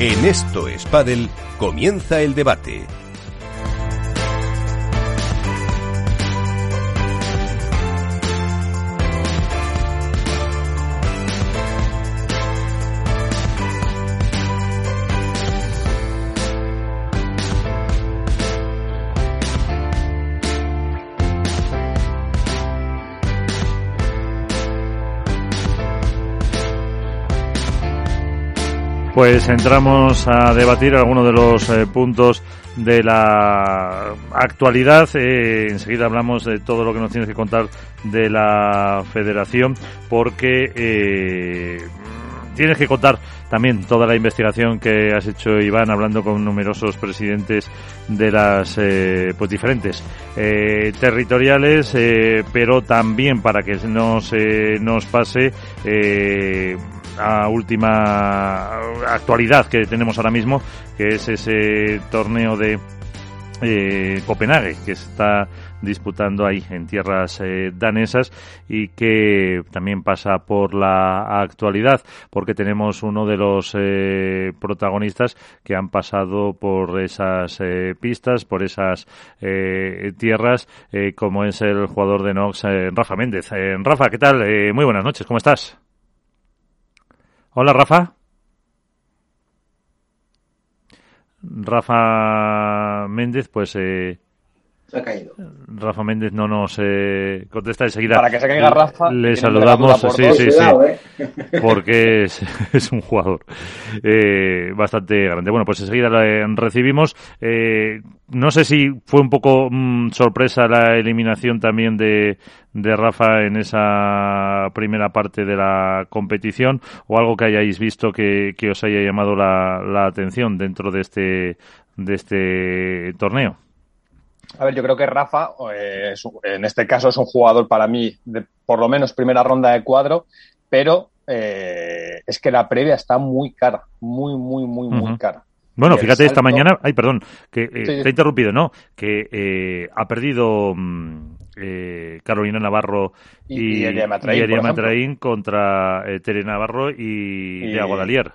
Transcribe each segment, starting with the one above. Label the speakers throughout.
Speaker 1: En esto es Padel, comienza el debate.
Speaker 2: Pues entramos a debatir algunos de los eh, puntos de la actualidad. Eh, enseguida hablamos de todo lo que nos tienes que contar de la federación, porque eh, tienes que contar también toda la investigación que has hecho, Iván, hablando con numerosos presidentes de las pues diferentes territoriales, pero también para que no se nos pase a última actualidad que tenemos ahora mismo, que es ese torneo de eh, Copenhague que está disputando ahí en tierras eh, danesas y que también pasa por la actualidad porque tenemos uno de los eh, protagonistas que han pasado por esas eh, pistas, por esas tierras, como es el jugador de Nox, Rafa Méndez. Rafa, ¿qué tal? muy buenas noches, ¿cómo estás? Hola, Rafa. Rafa Méndez, pues eh,
Speaker 3: se ha caído.
Speaker 2: Rafa Méndez no nos eh, contesta enseguida.
Speaker 4: Para que se caiga Rafa.
Speaker 2: Le saludamos, sí, sí, sí, ¿eh? porque es, es, un jugador eh, bastante grande. Bueno, pues enseguida la recibimos. Eh, no sé si fue un poco mm, sorpresa la eliminación también de, de Rafa en esa primera parte de la competición o algo que hayáis visto que, que os haya llamado la, la atención dentro de este, de este torneo.
Speaker 4: A ver, yo creo que Rafa, eh, en este caso, es un jugador para mí, de, por lo menos primera ronda de cuadro, pero eh, es que la previa está muy cara, muy, muy, muy, muy cara.
Speaker 2: Bueno, fíjate, esta mañana, ay, perdón, que eh, te he interrumpido, ¿no? Que eh, ha perdido mm, eh, Carolina Navarro y,
Speaker 4: y,
Speaker 2: Matraín, contra Tere Navarro y, y Dalier.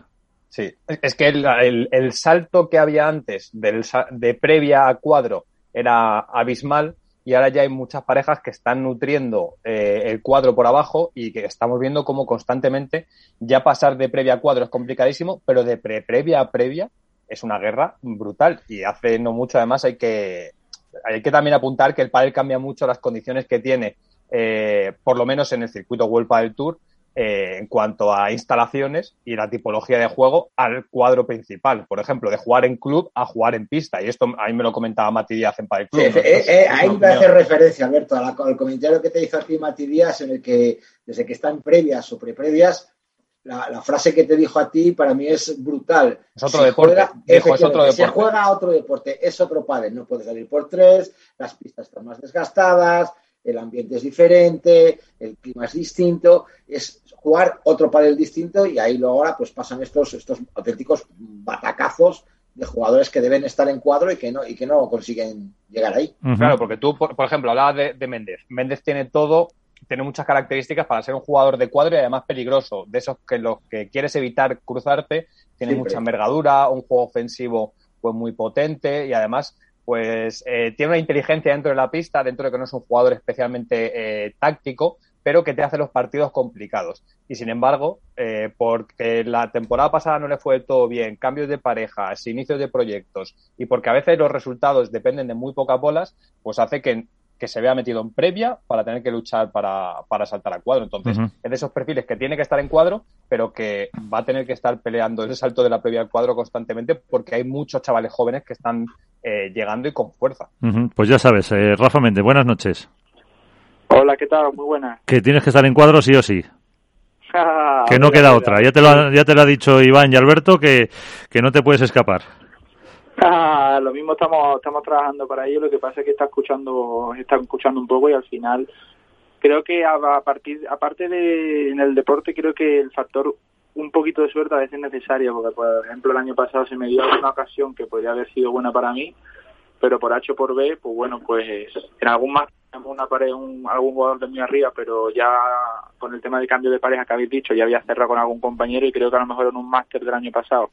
Speaker 4: Sí, es que el, el, el, salto que había antes del, de previa a cuadro era abismal y ahora ya hay muchas parejas que están nutriendo eh, el cuadro por abajo y que estamos viendo cómo constantemente ya pasar de previa a cuadro es complicadísimo, pero de pre previa a previa es una guerra brutal y hace no mucho además hay que hay que también apuntar que el pádel cambia mucho las condiciones que tiene eh, por lo menos en el circuito World del Tour eh, en cuanto a instalaciones y la tipología de juego al cuadro principal. Por ejemplo, de jugar en club a jugar en pista. Y esto ahí me lo comentaba Mati Díaz en Padel Club.
Speaker 3: Sí, eh, eh, ahí me hace referencia, Alberto, al comentario que te hizo a ti Mati Díaz, en el que desde que están previas o preprevias, la, la frase que te dijo a ti para mí es brutal.
Speaker 4: Es otro deporte. Juega, es otro deporte.
Speaker 3: Se juega a otro deporte, es otro padre. No puede salir por tres, las pistas están más desgastadas, el ambiente es diferente, el clima es distinto, es jugar otro panel distinto y ahí luego ahora pues pasan estos, estos auténticos batacazos de jugadores que deben estar en cuadro y que no, y que no consiguen llegar ahí.
Speaker 4: Claro, porque tú, por, ejemplo, hablabas de, de, Méndez. Méndez tiene todo, tiene muchas características para ser un jugador de cuadro y además peligroso. De esos que los que quieres evitar cruzarte, tiene mucha envergadura, un juego ofensivo pues muy potente y además pues eh, tiene una inteligencia dentro de la pista, dentro de que no es un jugador especialmente eh, táctico, pero que te hace los partidos complicados. Y sin embargo, eh, porque la temporada pasada no le fue todo bien, cambios de parejas, inicios de proyectos, y porque a veces los resultados dependen de muy pocas bolas, pues hace que, que se vea metido en previa para tener que luchar para, para saltar a cuadro. Entonces, uh -huh. es de esos perfiles que tiene que estar en cuadro, pero que va a tener que estar peleando ese salto de la previa al cuadro constantemente, porque hay muchos chavales jóvenes que están eh, llegando y con fuerza.
Speaker 2: Uh -huh. Pues ya sabes, eh, Rafa Méndez, buenas noches.
Speaker 5: Hola, ¿qué tal? Muy buena.
Speaker 2: Que tienes que estar en cuadro sí o sí. que no queda otra. Ya te, lo ha, ya te lo ha dicho Iván y Alberto que, que no te puedes escapar.
Speaker 5: Lo mismo estamos estamos trabajando para ello. Lo que pasa es que está escuchando está escuchando un poco y al final creo que a, partir aparte de en el deporte creo que el factor un poquito de suerte a veces es necesario porque por ejemplo el año pasado se me dio una ocasión que podría haber sido buena para mí pero por H o por B pues bueno pues en algún más una pared, un, algún jugador de muy arriba, pero ya con el tema de cambio de pareja que habéis dicho, ya había cerrado con algún compañero y creo que a lo mejor en un máster del año pasado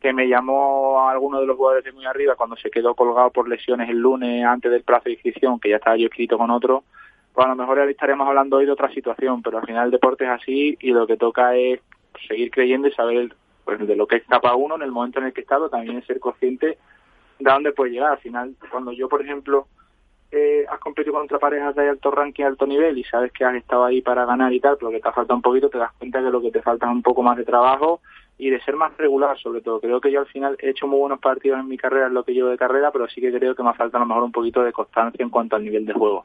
Speaker 5: que me llamó a alguno de los jugadores de muy arriba cuando se quedó colgado por lesiones el lunes antes del plazo de inscripción, que ya estaba yo escrito con otro, pues a lo mejor estaríamos hablando hoy de otra situación, pero al final el deporte es así y lo que toca es seguir creyendo y saber pues, de lo que es capaz uno en el momento en el que está, pero también ser consciente de dónde puede llegar. Al final, cuando yo, por ejemplo, eh, has competido con otra pareja de alto ranking, alto nivel y sabes que has estado ahí para ganar y tal, pero que te falta un poquito, te das cuenta que lo que te falta es un poco más de trabajo y de ser más regular sobre todo. Creo que yo al final he hecho muy buenos partidos en mi carrera, en lo que llevo de carrera, pero sí que creo que me falta a lo mejor un poquito de constancia en cuanto al nivel de juego.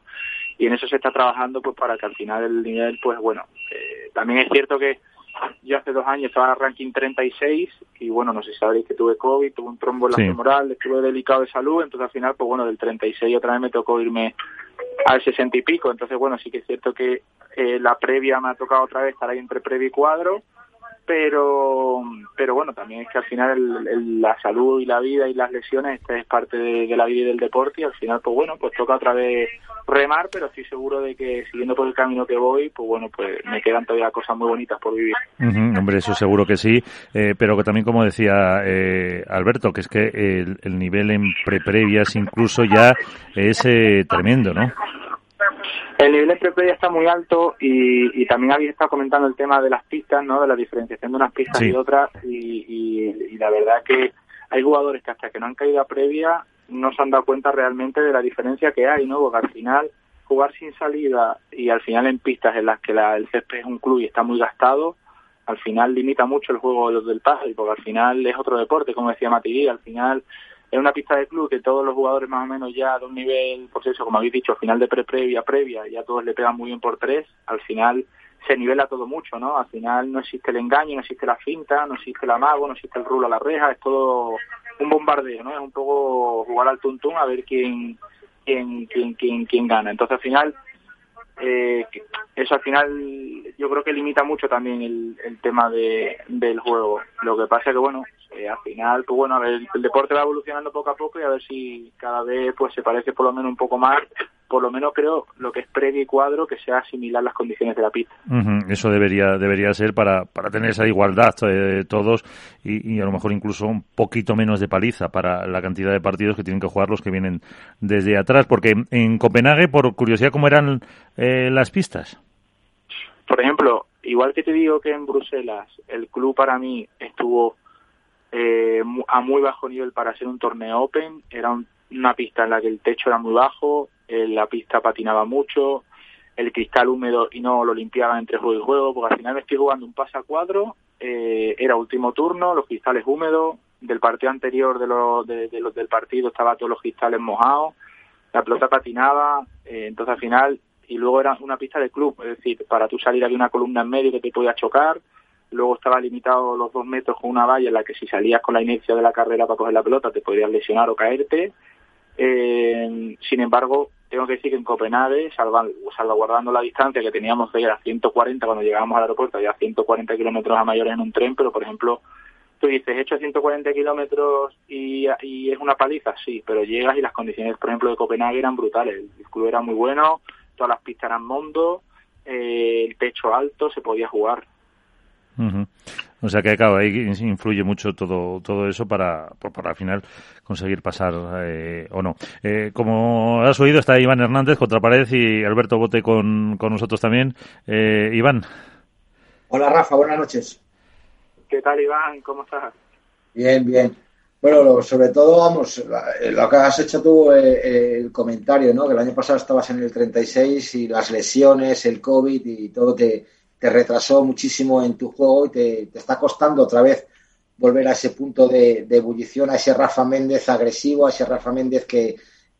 Speaker 5: Y en eso se está trabajando pues para que al final el nivel, pues bueno, eh, también es cierto que yo hace dos años estaba en ranking 36 y bueno, no sé si sabréis que tuve COVID, tuve un trombo en la femoral, estuve delicado de salud, entonces al final, pues bueno, del 36 otra vez me tocó irme al 60 y pico, entonces bueno, sí que es cierto que eh, la previa me ha tocado otra vez estar ahí entre previa y cuadro, pero pero bueno también es que al final la salud y la vida y las lesiones esta es parte de, la vida y del deporte y al final pues bueno pues toca otra vez remar pero estoy seguro de que siguiendo por el camino que voy pues bueno pues me quedan todavía cosas muy bonitas por vivir.
Speaker 2: Hombre eso seguro que sí eh, pero que también como decía eh, Alberto que es que el, nivel en pre previas incluso ya es eh, tremendo no
Speaker 5: el nivel de pre está muy alto y, y, también habéis estado comentando el tema de las pistas, ¿no? De la diferenciación de unas pistas y otras y, la verdad que hay jugadores que hasta que no han caído a previa no se han dado cuenta realmente de la diferencia que hay, ¿no? Porque al final jugar sin salida y al final en pistas en las que la, el césped es un club y está muy gastado, al final limita mucho el juego del pájaro, porque al final es otro deporte, como decía Matiri, al final es una pista de club que todos los jugadores más o menos ya de un nivel, pues eso, como habéis dicho, al final de pre-previa, previa, ya todos le pegan muy bien por tres, al final se nivela todo mucho, ¿no? Al final no existe el engaño, no existe la finta, no existe el amago, no existe el rulo a la reja, es todo un bombardeo, ¿no? Es un poco jugar al tuntún a ver quién, quién, quién, quién, quién gana. Entonces al final, eh, eso al final yo creo que limita mucho también el, el tema de, del juego. Lo que pasa es que, bueno, eh, al final, pues bueno, a ver, el deporte va evolucionando poco a poco y a ver si cada vez pues se parece por lo menos un poco más, por lo menos creo lo que es previo y cuadro que sea similar las condiciones de la pista.
Speaker 2: Eso debería debería ser para, para tener esa igualdad de todos y, a lo mejor incluso un poquito menos de paliza para la cantidad de partidos que tienen que jugar los que vienen desde atrás, porque en Copenhague, por curiosidad, ¿cómo eran eh, las pistas?
Speaker 5: Por ejemplo, igual que te digo que en Bruselas el club para mí estuvo eh, a muy bajo nivel para ser un torneo open. Era una pista en la que el techo era muy bajo, eh, la pista patinaba mucho, el cristal húmedo y no lo limpiaba entre juego y juego, porque al final me estoy jugando un pase a cuadro, eh, era último turno, los cristales húmedos, del partido anterior de, los de, los del partido estaba todos los cristales mojados, la pelota patinaba, eh, entonces al final, y luego era una pista de club, es decir, para tú salir había una columna en medio que te podía chocar, luego estaba limitado los dos metros con una valla en la que si salías con la inicia de la carrera para coger la pelota te podías lesionar o caerte. Eh, sin embargo, tengo que decir que en Copenhague, salvaguardando la distancia que teníamos de ir a 140 cuando llegábamos al aeropuerto, ya 140 kilómetros a mayores en un tren, pero por ejemplo, tú dices, he hecho 140 kilómetros y, y, es una paliza, sí, pero llegas y las condiciones, por ejemplo, de Copenhague eran brutales. El club era muy bueno, todas las pistas eran mundo, eh, el techo alto, se podía jugar.
Speaker 2: O sea que, claro, ahí influye mucho todo, todo eso para, para al final conseguir pasar eh, o no. Eh, como has oído, está Iván Hernández contra pared y Alberto Bote con, con nosotros también. Eh, Iván.
Speaker 3: Hola, Rafa, buenas noches.
Speaker 5: ¿Qué tal, Iván? ¿Cómo estás?
Speaker 3: Bien, bien. Bueno, sobre todo, vamos, lo que has hecho tú, el comentario, ¿no? Que el año pasado estabas en el 36 y las lesiones, el COVID y todo te te retrasó muchísimo en tu juego y te, está costando otra vez volver a ese punto de, ebullición, a ese Rafa Méndez agresivo, a ese Rafa Méndez que,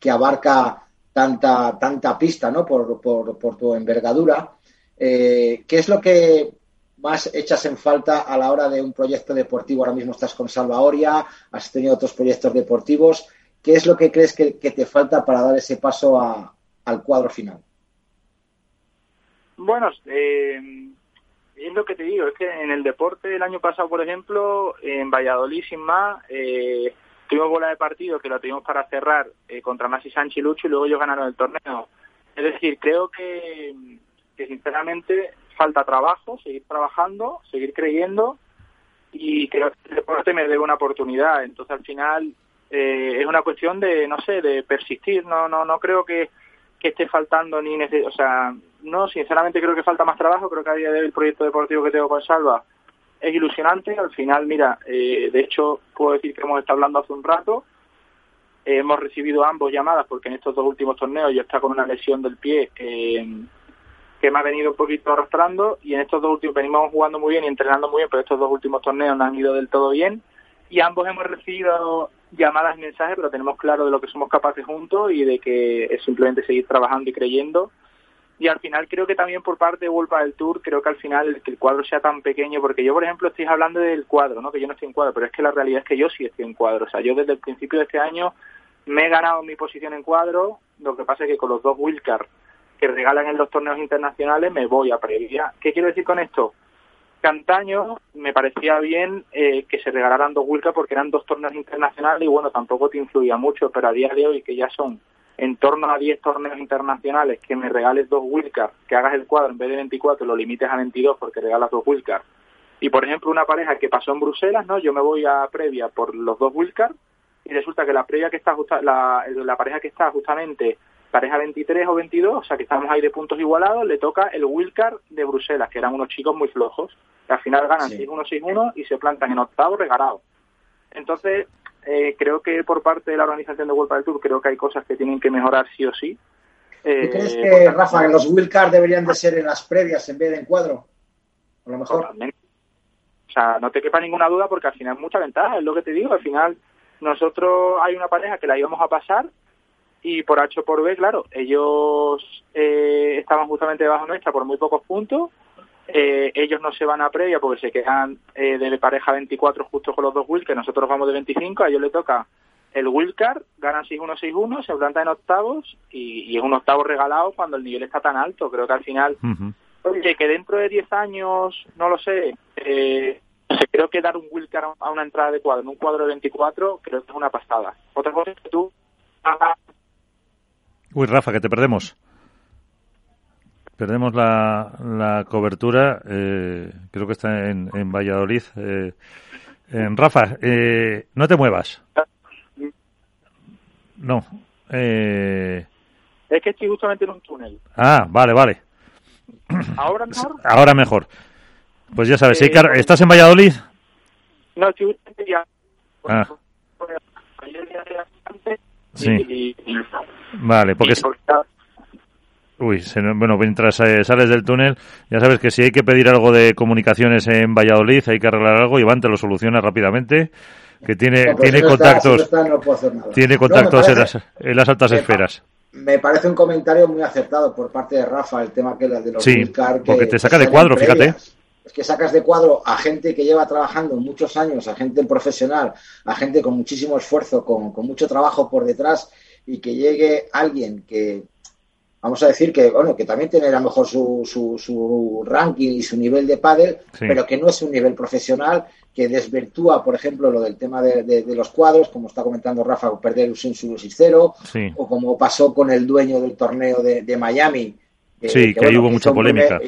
Speaker 3: abarca tanta, tanta pista ¿no? por, por, tu envergadura. Eh, ¿Qué es lo que más echas en falta a la hora de un proyecto deportivo? Ahora mismo estás con Salvaoria, has tenido otros proyectos deportivos. ¿Qué es lo que crees que, te falta para dar ese paso al cuadro final?
Speaker 5: Bueno, eh, lo que te digo, es que en el deporte el año pasado, por ejemplo, en Valladolid sin más, eh, tuvimos bola de partido que lo tuvimos para cerrar eh, contra Masi Sánchez y Lucho y luego ellos ganaron el torneo. Es decir, creo que, que sinceramente falta trabajo, seguir trabajando, seguir creyendo y creo que el deporte me debe una oportunidad. Entonces, al final, eh, es una cuestión de, no sé, de persistir. No, no, no creo que, que esté faltando ni o sea, no, sinceramente creo que falta más trabajo. Creo que a día de hoy el proyecto deportivo que tengo con Salva es ilusionante. Al final, mira, eh, de hecho, puedo decir que hemos estado hablando hace un rato. hemos recibido ambos llamadas porque en estos dos últimos torneos yo está con una lesión del pie eh, que me ha venido un poquito arrastrando y en estos dos últimos venimos jugando muy bien y entrenando muy bien, pero estos dos últimos torneos no han ido del todo bien y ambos hemos recibido llamadas y mensajes, pero tenemos claro de lo que somos capaces juntos y de que es simplemente seguir trabajando y creyendo. Y al final creo que también por parte de Wolpa del Tour, creo que al final el que el cuadro sea tan pequeño, porque yo por ejemplo estoy hablando del cuadro, ¿no? que yo no estoy en cuadro, pero es que la realidad es que yo sí estoy en cuadro. O sea, yo desde el principio de este año me he ganado mi posición en cuadro, lo que pasa es que con los dos Wilcar que regalan en los torneos internacionales me voy a previa. ¿Qué quiero decir con esto? Cantaño me parecía bien eh, que se regalaran dos Wilcar porque eran dos torneos internacionales y bueno, tampoco te influía mucho, pero a día de hoy que ya son en torno a 10 torneos internacionales, que me regales dos Wilcar, que hagas el cuadro en vez de 24 lo limites a 22 porque regalas dos Wilcar. Y por ejemplo, una pareja que pasó en Bruselas, ¿no? Yo me voy a previa por los dos Wilcar y resulta que la previa que está la, la pareja que está justamente pareja 23 o 22, o sea que estamos ahí de puntos igualados, le toca el Wilcar de Bruselas, que eran unos chicos muy flojos, que al final ganan 6-1, 6-1 y se plantan en octavo regalados. Entonces, eh, creo que por parte de la organización de Vuelta del Tour, creo que hay cosas que tienen que mejorar sí o sí.
Speaker 3: Eh, crees que, Rafa, que los Wilcar deberían de ser en las previas en vez de en cuadro? A lo mejor.
Speaker 5: O sea, no te quepa ninguna duda porque al final mucha ventaja, es lo que te digo, al final nosotros hay una pareja que la íbamos a pasar y por H o por B, claro, ellos eh, estaban justamente debajo nuestra por muy pocos puntos. Eh, ellos no se van a previa porque se quedan eh, de pareja 24 justo con los dos que nosotros vamos de 25, a ellos le toca el Wildcard, ganan 6-1, 6-1, se plantan en octavos y, es un octavo regalado cuando el nivel está tan alto. Creo que al final, oye, que dentro de 10 años, no lo sé, eh, creo que dar un Wildcard a una entrada de cuadro en un cuadro de 24 creo que es una pasada. Otra cosa es que tú
Speaker 2: Uy, Rafa, que te perdemos. Perdemos la, la cobertura, eh, creo que está en, en Valladolid. Eh, en Rafa, eh, no te muevas. No.
Speaker 5: Eh... Es que estoy justamente en un túnel.
Speaker 2: Ah, vale, vale.
Speaker 5: ¿Ahora mejor?
Speaker 2: Ahora mejor. Pues ya sabes, ¿estás en Valladolid?
Speaker 5: No, estoy justamente ya.
Speaker 2: Ah. Sí. Vale, porque... Uy, bueno, mientras eh, sales del túnel, ya sabes que si hay que pedir algo de comunicaciones en Valladolid, hay que arreglar algo, Iván te lo soluciona rápidamente, que tiene, tiene contactos, tiene contactos en, las, altas esferas.
Speaker 3: Me parece un comentario muy acertado por parte de Rafa, el tema que de los
Speaker 2: Sí, porque te saca de cuadro, fíjate.
Speaker 3: es que sacas de cuadro a gente que lleva trabajando muchos años, a gente profesional, a gente con muchísimo esfuerzo, con, mucho trabajo por detrás y que llegue alguien que, vamos a decir que, bueno, que también tiene a lo mejor su, su, ranking y su nivel de pádel, pero que no es un nivel profesional, que desvirtúa, por ejemplo, lo del tema de, los cuadros, como está comentando Rafa, perder un 6-0, o como pasó con el dueño del torneo de, Miami.
Speaker 2: sí, que, ahí hubo mucha polémica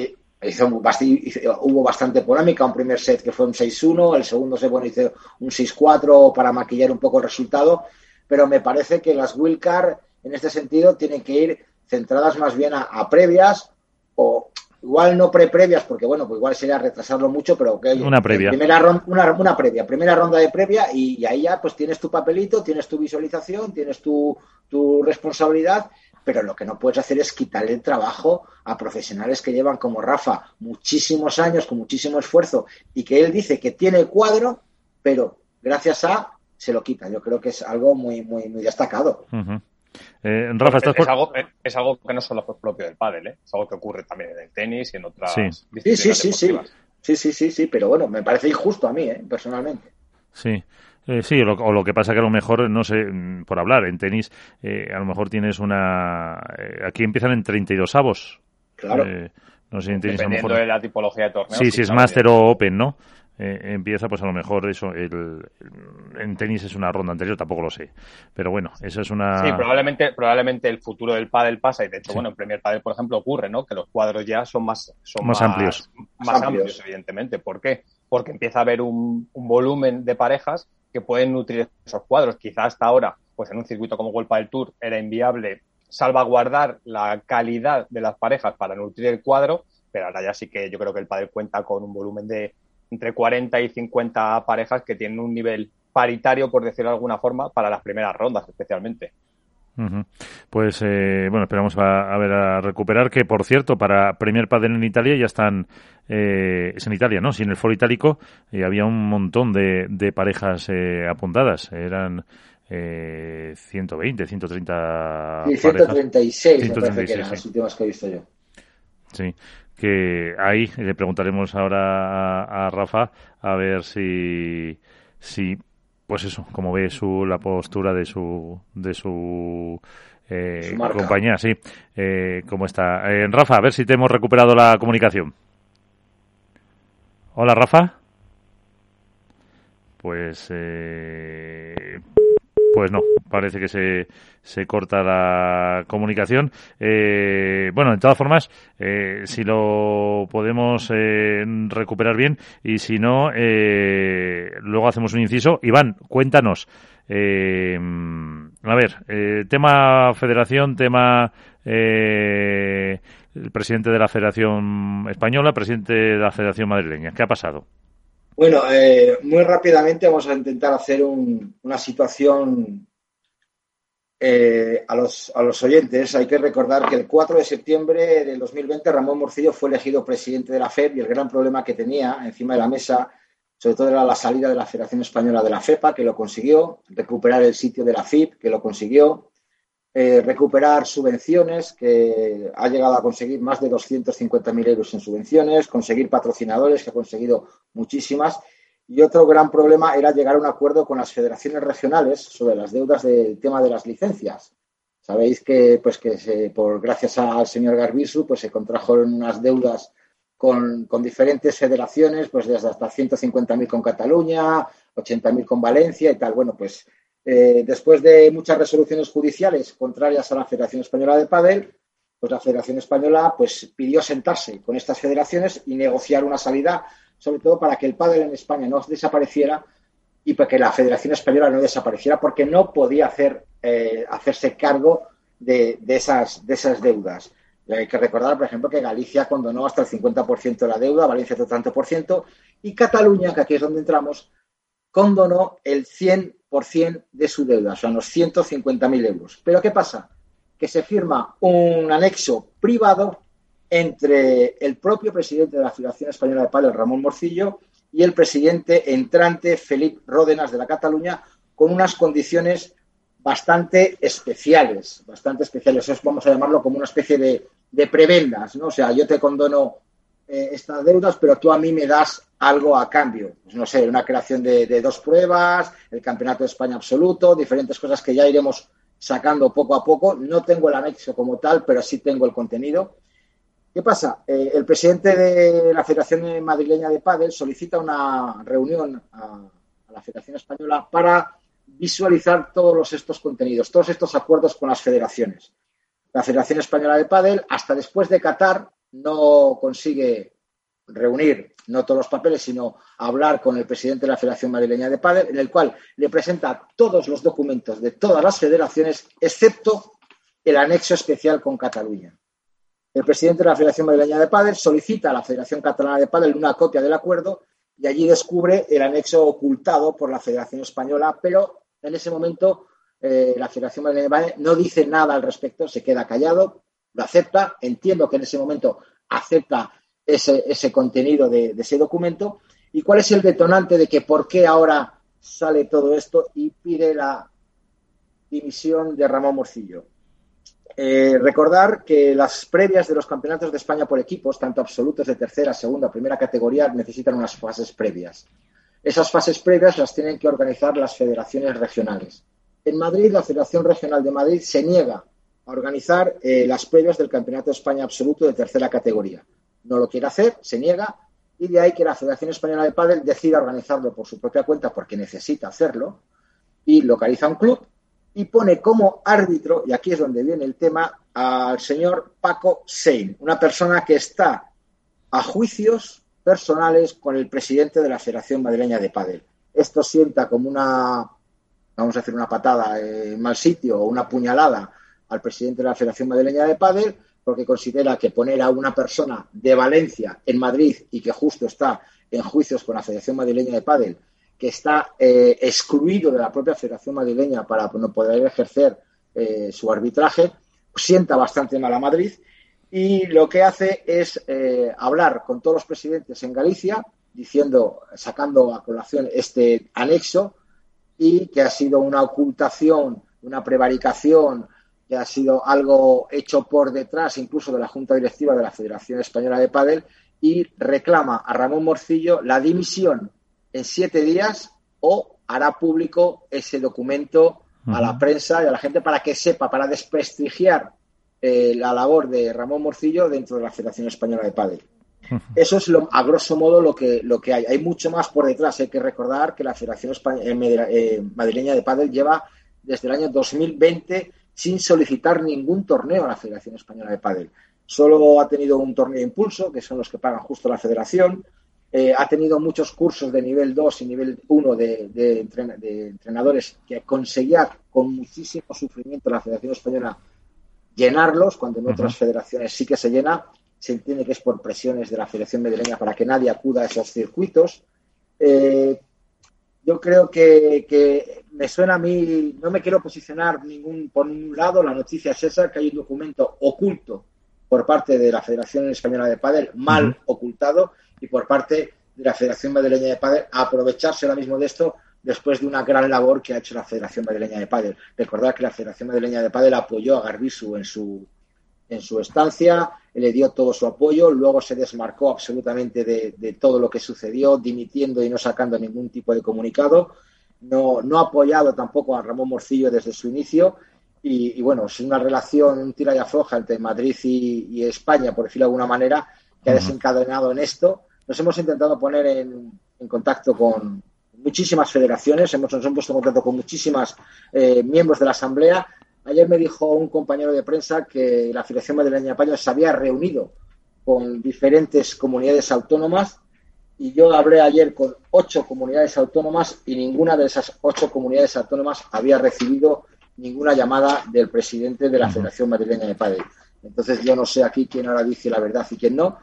Speaker 3: hubo bastante polémica, un primer set que fue un 6-1, el segundo set bueno, hizo un 6-4 para maquillar un poco el resultado, pero me parece que las Wilcar en este sentido tienen que ir centradas más bien a, previas o igual no pre-previas, porque bueno, pues igual sería retrasarlo mucho, pero que
Speaker 2: una previa.
Speaker 3: Primera una, una, previa, primera ronda de previa y, ahí ya pues tienes tu papelito, tienes tu visualización, tienes tu, tu responsabilidad pero lo que no puedes hacer es quitarle el trabajo a profesionales que llevan como Rafa muchísimos años, con muchísimo esfuerzo, y que él dice que tiene cuadro, pero gracias a se lo quita. Yo creo que es algo muy, muy, muy destacado.
Speaker 2: Uh eh, Rafa, ¿estás por...
Speaker 4: es, algo, eh, es, algo, que no solo es propio del pádel, ¿eh? es algo que ocurre también en el tenis y en otras
Speaker 3: sí. disciplinas sí, sí, sí, sí, sí, sí, sí, pero bueno, me parece injusto a mí, ¿eh? personalmente.
Speaker 2: Sí. Eh, sí, o lo que pasa que a lo mejor, no sé, mm, por hablar, en tenis, eh, a lo mejor tienes una... Eh, aquí empiezan en 32 avos.
Speaker 3: Claro.
Speaker 2: no sé, en
Speaker 4: tenis, Dependiendo a lo mejor... de la tipología de torneo.
Speaker 2: Sí, si es Master o Open, ¿no? Empieza, pues a lo mejor eso, el, en tenis es una ronda anterior, tampoco lo sé. Pero bueno, eso es una...
Speaker 4: Sí, probablemente, probablemente el futuro del pádel pasa, y de hecho, bueno, en Premier Padel, por ejemplo, ocurre, ¿no? Que los cuadros ya son más... Son
Speaker 2: más, amplios.
Speaker 4: Más, amplios. evidentemente. ¿Por qué? porque empieza a haber un, volumen de parejas que pueden nutrir esos cuadros. Quizá hasta ahora, pues en un circuito como Golpa del Tour era inviable salvaguardar la calidad de las parejas para nutrir el cuadro, pero ahora ya sí que yo creo que el padre cuenta con un volumen de entre 40 y 50 parejas que tienen un nivel paritario, por decirlo de alguna forma, para las primeras rondas especialmente.
Speaker 2: Pues eh, bueno, esperamos a, ver a recuperar que, por cierto, para Premier Padel en Italia ya están, eh, es en Italia, ¿no? Si en el foro itálico eh, había un montón de, de parejas eh, apuntadas, eran eh, 120, 130
Speaker 3: sí, 136 me parece que eran las últimas que he visto yo.
Speaker 2: Sí, que ahí le preguntaremos ahora a, a Rafa a ver si si pues eso, como ve su, la postura de su, de su, eh, compañía, sí, eh, cómo está. Eh, Rafa, a ver si te hemos recuperado la comunicación. Hola, Rafa. Pues, eh, pues no, parece que se, se corta la comunicación. Eh, bueno, de todas formas, eh, si lo podemos eh, recuperar bien y si no, eh, luego hacemos un inciso. Iván, cuéntanos. Eh, a ver, tema federación, tema el presidente de la Federación Española, presidente de la Federación Madrileña. ¿Qué ha pasado?
Speaker 3: Bueno, eh, muy rápidamente vamos a intentar hacer un, una situación eh, a, los, a los oyentes. Hay que recordar que el 4 de septiembre del 2020 Ramón Morcillo fue elegido presidente de la FEP y el gran problema que tenía encima de la mesa, sobre todo era la salida de la Federación Española de la FEPA, que lo consiguió, recuperar el sitio de la FIP, que lo consiguió, eh, recuperar subvenciones, que ha llegado a conseguir más de 250.000 euros en subvenciones, conseguir patrocinadores, que ha conseguido muchísimas. Y otro gran problema era llegar a un acuerdo con las federaciones regionales sobre las deudas del tema de las licencias. Sabéis que, pues, que se, por gracias al señor Garbisu, pues se contrajeron unas deudas con, con diferentes federaciones, pues desde hasta 150.000 con Cataluña, 80.000 con Valencia y tal. Bueno, pues eh, después de muchas resoluciones judiciales contrarias a la Federación Española de Padel, pues la Federación Española pues, pidió sentarse con estas federaciones y negociar una salida, sobre todo para que el pádel en España no desapareciera y para que la Federación Española no desapareciera, porque no podía hacer, eh, hacerse cargo de, de, esas, de esas deudas. Hay que recordar, por ejemplo, que Galicia condonó hasta el 50% de la deuda, Valencia otro tanto por ciento, y Cataluña, que aquí es donde entramos, condonó el 100% de su deuda, o sea, unos 150.000 euros. Pero ¿qué pasa? Que se firma un anexo privado entre el propio presidente de la Federación Española de Padel, Ramón Morcillo, y el presidente entrante, Felipe Ródenas, de la Cataluña, con unas condiciones bastante especiales, bastante especiales. Eso vamos a llamarlo como una especie de, de prebendas, ¿no? O sea, yo te condono eh, estas deudas, pero tú a mí me das algo a cambio. Pues no sé, una creación de, dos pruebas, el Campeonato de España absoluto, diferentes cosas que ya iremos sacando poco a poco. No tengo el anexo como tal, pero sí tengo el contenido. ¿Qué pasa? Eh, el presidente de la Federación Madrileña de Padel solicita una reunión a, a la Federación Española para visualizar todos estos contenidos, todos estos acuerdos con las federaciones. La Federación Española de Padel, hasta después de Qatar, no consigue reunir no todos los papeles, sino hablar con el presidente de la Federación Madrileña de Padel, en el cual le presenta todos los documentos de todas las federaciones, excepto el anexo especial con Cataluña. El presidente de la Federación Madrileña de Padel solicita a la Federación Catalana de Padel una copia del acuerdo y allí descubre el anexo ocultado por la Federación Española, pero en ese momento eh, la Federación Madrileña de Padel no dice nada al respecto, se queda callado, lo acepta, entiendo que en ese momento acepta ese, ese contenido de, ese documento y cuál es el detonante de que por qué ahora sale todo esto y pide la dimisión de Ramón Morcillo. Eh, recordar que las previas de los campeonatos de España por equipos, tanto absolutos de tercera, segunda, primera categoría, necesitan unas fases previas. Esas fases previas las tienen que organizar las federaciones regionales. En Madrid, la Federación Regional de Madrid se niega organizar eh, las previas del Campeonato de España absoluto de tercera categoría. No lo quiere hacer, se niega, y de ahí que la Federación Española de Padel decida organizarlo por su propia cuenta porque necesita hacerlo, y localiza un club y pone como árbitro, y aquí es donde viene el tema, al señor Paco Sein, una persona que está a juicios personales con el presidente de la Federación Madrileña de Padel. Esto sienta como una, vamos a decir, una patada en mal sitio o una puñalada al presidente de la Federación Madrileña de Padel porque considera que poner a una persona de Valencia en Madrid y que justo está en juicios con la Federación Madrileña de Padel, que está eh, excluido de la propia Federación Madrileña para no poder ejercer eh, su arbitraje, sienta bastante mal a Madrid y lo que hace es eh, hablar con todos los presidentes en Galicia, diciendo, sacando a colación este anexo y que ha sido una ocultación, una prevaricación, que ha sido algo hecho por detrás incluso de la Junta Directiva de la Federación Española de Padel y reclama a Ramón Morcillo la dimisión en siete días o hará público ese documento a la prensa y a la gente para que sepa, para desprestigiar eh, la labor de Ramón Morcillo dentro de la Federación Española de Padel. Eso es lo, a grosso modo lo que, lo que hay. Hay mucho más por detrás. Hay que recordar que la Federación eh, eh, Madrileña de Padel lleva desde el año 2020 sin solicitar ningún torneo a la Federación Española de Padel. Solo ha tenido un torneo de impulso, que son los que pagan justo la Federación. ha tenido muchos cursos de nivel 2 y nivel 1 de, de, entrenadores que conseguía con muchísimo sufrimiento la Federación Española llenarlos, cuando en otras federaciones sí que se llena, se entiende que es por presiones de la Federación Madrileña para que nadie acuda a esos circuitos. Eh, yo creo que, me suena a mí, no me quiero posicionar ningún por un lado, la noticia es esa, que hay un documento oculto por parte de la Federación Española de Padel, mal ocultado, y por parte de la Federación Madrileña de Padel, aprovecharse ahora mismo de esto después de una gran labor que ha hecho la Federación Madrileña de Padel. Recordar que la Federación Madrileña de Padel apoyó a Garbisu en su, en su estancia, le dio todo su apoyo, luego se desmarcó absolutamente de, todo lo que sucedió, dimitiendo y no sacando ningún tipo de comunicado. No, no ha apoyado tampoco a Ramón Morcillo desde su inicio. Y, bueno, es una relación, un tira y afloja entre Madrid y, España, por decirlo de alguna manera, que ha desencadenado en esto. Nos hemos intentado poner en contacto con, muchísimas federaciones, hemos, nos hemos puesto en contacto con muchísimas eh, miembros de la Asamblea. Ayer me dijo un compañero de prensa que la Federación Madrileña de Paño se había reunido con diferentes comunidades autónomas y yo hablé ayer con ocho comunidades autónomas y ninguna de esas ocho comunidades autónomas había recibido ninguna llamada del presidente de la Federación Madrileña de Padel. Entonces yo no sé aquí quién ahora dice la verdad y quién no,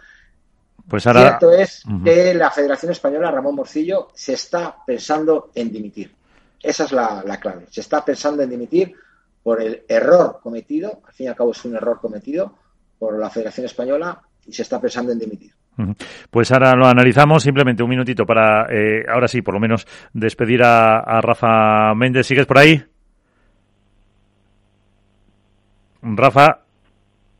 Speaker 3: pues Cierto es que la Federación Española, Ramón Morcillo, se está pensando en dimitir. Esa es la, clave. Se está pensando en dimitir por el error cometido, al fin y al cabo es un error cometido por la Federación Española y se está pensando en dimitir.
Speaker 2: Pues ahora lo analizamos, simplemente un minutito para, eh, ahora sí, por lo menos, despedir a, Rafa Méndez. ¿Sigues por ahí? Rafa,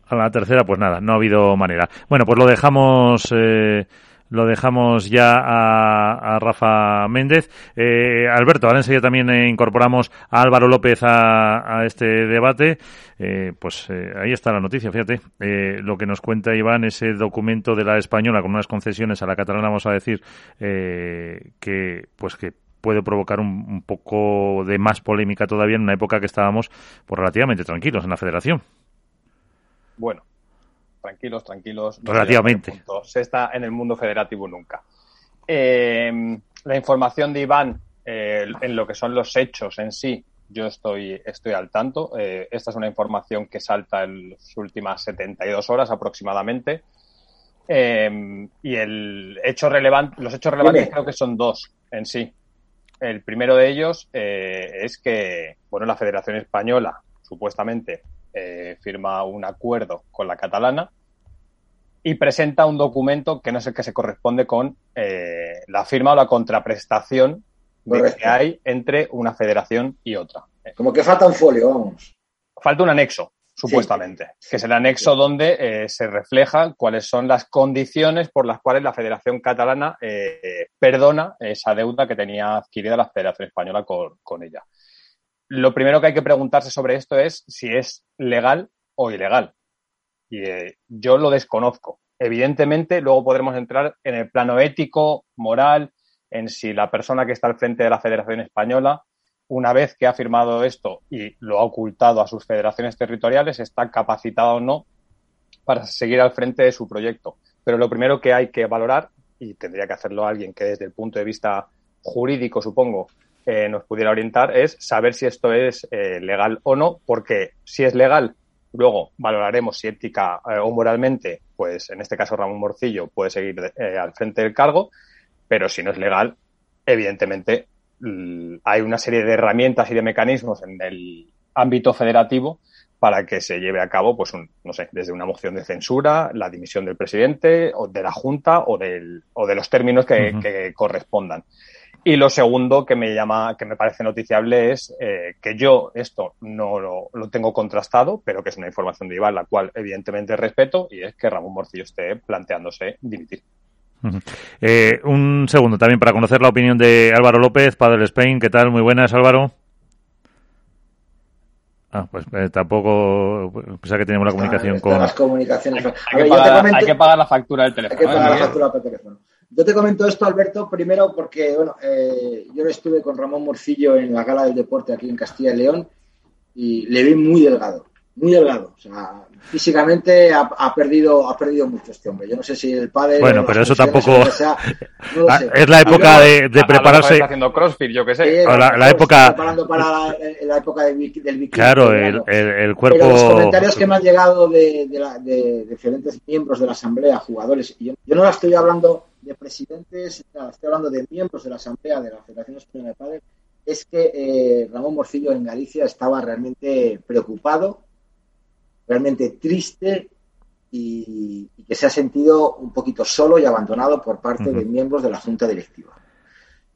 Speaker 2: a la tercera, pues nada, no ha habido manera. Bueno, pues lo dejamos. Eh, lo dejamos ya a, Rafa Méndez. Eh, Alberto, ahora enseguida también eh, incorporamos a Álvaro López a, este debate. Eh, pues ahí está la noticia, fíjate. lo que nos cuenta Iván, ese documento de la española con unas concesiones a la catalana, vamos a decir, que pues que puede provocar un, un, poco de más polémica todavía en una época que estábamos pues, relativamente tranquilos en la federación.
Speaker 4: Bueno, tranquilos, tranquilos.
Speaker 2: Relativamente.
Speaker 4: Se está en el mundo federativo nunca. Eh, la información de Iván eh, en lo que son los hechos en sí, yo estoy, estoy al tanto. Eh, esta es una información que salta en las últimas 72 horas aproximadamente. y el hecho relevante, los hechos relevantes creo que son dos en sí. El primero de ellos es que, bueno, la Federación Española, supuestamente, eh, firma un acuerdo con la catalana y presenta un documento que no es el que se corresponde con eh, la firma o la contraprestación que hay entre una federación y otra.
Speaker 3: Como que falta un folio, vamos.
Speaker 4: Falta un anexo, supuestamente, que es el anexo donde eh, se reflejan cuáles son las condiciones por las cuales la Federación Catalana perdona esa deuda que tenía adquirida la Federación Española con ella lo primero que hay que preguntarse sobre esto es si es legal o ilegal. Y eh, yo lo desconozco. Evidentemente, luego podremos entrar en el plano ético, moral, en si la persona que está al frente de la Federación Española, una vez que ha firmado esto y lo ha ocultado a sus federaciones territoriales, está capacitada o no para seguir al frente de su proyecto. Pero lo primero que hay que valorar y tendría que hacerlo alguien que desde el punto de vista jurídico, supongo, eh, nos pudiera orientar, es saber si esto es eh, legal o no, porque si es legal, luego valoraremos si ética eh, o moralmente, pues en este caso Ramón Morcillo puede seguir al frente del cargo, pero si no es legal, evidentemente hay una serie de herramientas y de mecanismos en el ámbito federativo para que se lleve a cabo, pues, no sé, desde una moción de censura, la dimisión del presidente, o de la Junta, o, del, o de los términos que, correspondan. Y lo segundo que me llama, que me parece noticiable es eh, que yo esto no lo, tengo contrastado, pero que es una información de Iván, la cual evidentemente respeto, y es que Ramón Morcillo esté planteándose dimitir.
Speaker 2: Eh, un segundo también para conocer la opinión de Álvaro López, Padre Spain. ¿Qué tal? Muy buenas, Álvaro. Ah, pues eh, tampoco pensaba que teníamos la comunicación con.
Speaker 3: Las comunicaciones.
Speaker 4: Hay, que pagar, la factura del teléfono.
Speaker 3: Hay que pagar la factura del teléfono. Yo te comento esto, Alberto, primero porque, bueno, eh, yo estuve con Ramón Morcillo en la Gala del Deporte aquí en Castilla y León y le vi muy delgado, muy delgado. O sea, físicamente ha, perdido ha perdido mucho este hombre. Yo no sé si el padre.
Speaker 2: Bueno, pero eso tampoco. Ah, es la época de, prepararse.
Speaker 4: Está haciendo CrossFit, yo qué sé.
Speaker 2: la, época.
Speaker 3: Preparando para la, época del bikini.
Speaker 2: Claro, el, el, cuerpo.
Speaker 3: Pero los comentarios que me han llegado de, de, diferentes miembros de la asamblea, jugadores, yo, yo no la estoy hablando de presidentes, estoy hablando de miembros de la asamblea de la Federación Española de Padres, es que eh, Ramón Morcillo en Galicia estaba realmente preocupado realmente triste y, que se ha sentido un poquito solo y abandonado por parte de miembros de la Junta Directiva.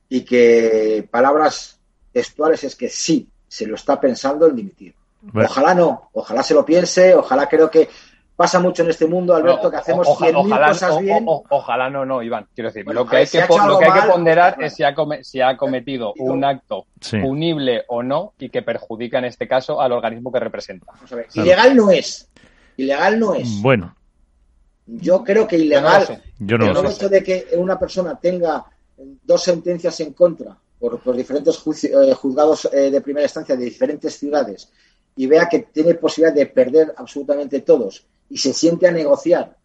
Speaker 3: Y que palabras textuales es que sí, se lo está pensando en dimitir. Ojalá no, ojalá se lo piense, ojalá creo que pasa mucho en este mundo, Alberto, que hacemos cien mil cosas bien.
Speaker 4: ojalá no, no, Iván. Quiero decir, lo que hay, que, lo que, hay que ponderar es si ha, si ha cometido un acto punible o no y que perjudica en este caso al organismo que representa.
Speaker 3: Ilegal no es. Ilegal no es.
Speaker 2: Bueno.
Speaker 3: Yo creo que ilegal. Yo no el hecho de que una persona tenga dos sentencias en contra por, diferentes eh, juzgados eh, de primera instancia de diferentes ciudades y vea que tiene posibilidad de perder absolutamente todos y se siente a negociar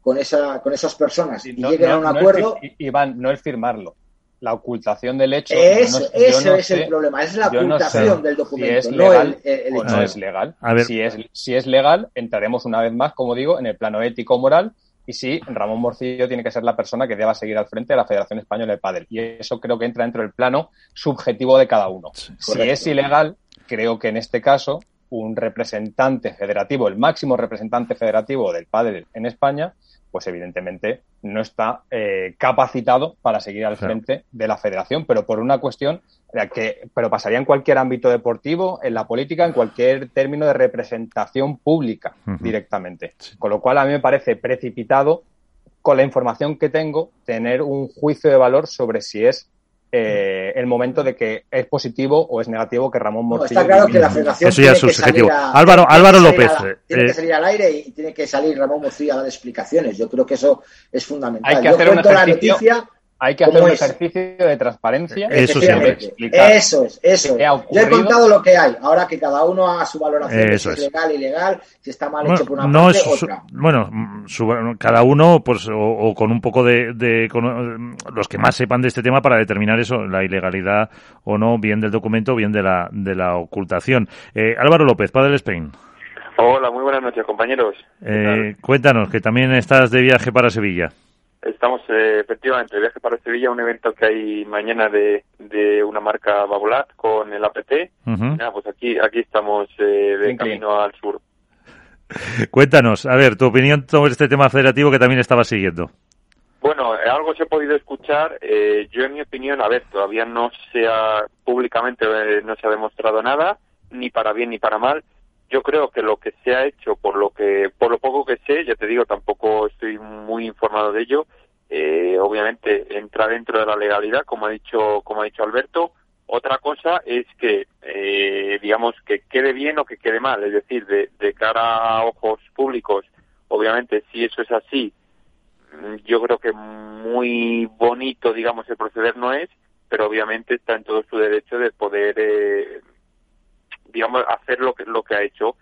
Speaker 3: con, esa, con esas personas y, lleguen a un acuerdo.
Speaker 4: Iván, no es firmarlo. La ocultación del hecho.
Speaker 3: ese es el problema, es la ocultación del documento, si es legal,
Speaker 4: no no es legal. Si, es, si es legal, entraremos una vez más, como digo, en el plano ético-moral y sí, Ramón Morcillo tiene que ser la persona que deba seguir al frente de la Federación Española de Padel. Y eso creo que entra dentro del plano subjetivo de cada uno. si es ilegal, creo que en este caso un representante federativo, el máximo representante federativo del padre en España, pues evidentemente no está eh, capacitado para seguir al frente de la federación, pero por una cuestión que pero pasaría en cualquier ámbito deportivo, en la política, en cualquier término de representación pública directamente. Con lo cual a mí me parece precipitado con la información que tengo tener un juicio de valor sobre si es eh, el momento de que es positivo o es negativo que Ramón Morcillo.
Speaker 3: está claro que la federación
Speaker 2: Eso ya
Speaker 3: es
Speaker 2: subjetivo. Álvaro, Álvaro López.
Speaker 3: tiene que eh, salir al aire y tiene que salir Ramón Morcillo a dar explicaciones. Yo creo que eso es fundamental.
Speaker 4: Hay que hacer un ejercicio, hay que hacer un ejercicio de transparencia.
Speaker 2: Eso
Speaker 3: Eso es, eso Yo he contado lo que hay. Ahora que cada uno haga su valoración, si es, legal, ilegal, si está mal hecho por una no parte, otra.
Speaker 2: bueno, cada uno, pues, o, con un poco de, los que más sepan de este tema para determinar eso, la ilegalidad o no, bien del documento, bien de la, de la ocultación. Eh, Álvaro López, Padre Spain.
Speaker 6: Hola, muy buenas noches, compañeros.
Speaker 2: Eh, cuéntanos, que también estás de viaje para Sevilla.
Speaker 6: Estamos eh, efectivamente de viaje para Sevilla, un evento que hay mañana de, de una marca Babolat con el APT. pues aquí aquí estamos eh, de camino al sur.
Speaker 2: Cuéntanos, a ver, tu opinión sobre este tema federativo que también estaba siguiendo.
Speaker 6: Bueno, eh, algo se ha podido escuchar. Eh, yo, en mi opinión, a ver, todavía no se ha públicamente no se ha demostrado nada, ni para bien ni para mal yo creo que lo que se ha hecho, por lo que, por lo poco que sé, ya te digo, tampoco estoy muy informado de ello. Eh, obviamente entra dentro de la legalidad, como ha dicho, como ha dicho Alberto. Otra cosa es que, eh, digamos, que quede bien o que quede mal, es decir, de, de cara a ojos públicos, obviamente, si eso es así, mm, yo creo que muy bonito, digamos, el proceder no es, pero obviamente está en todo su derecho de poder eh, digamos, hacer lo que, lo que ha hecho.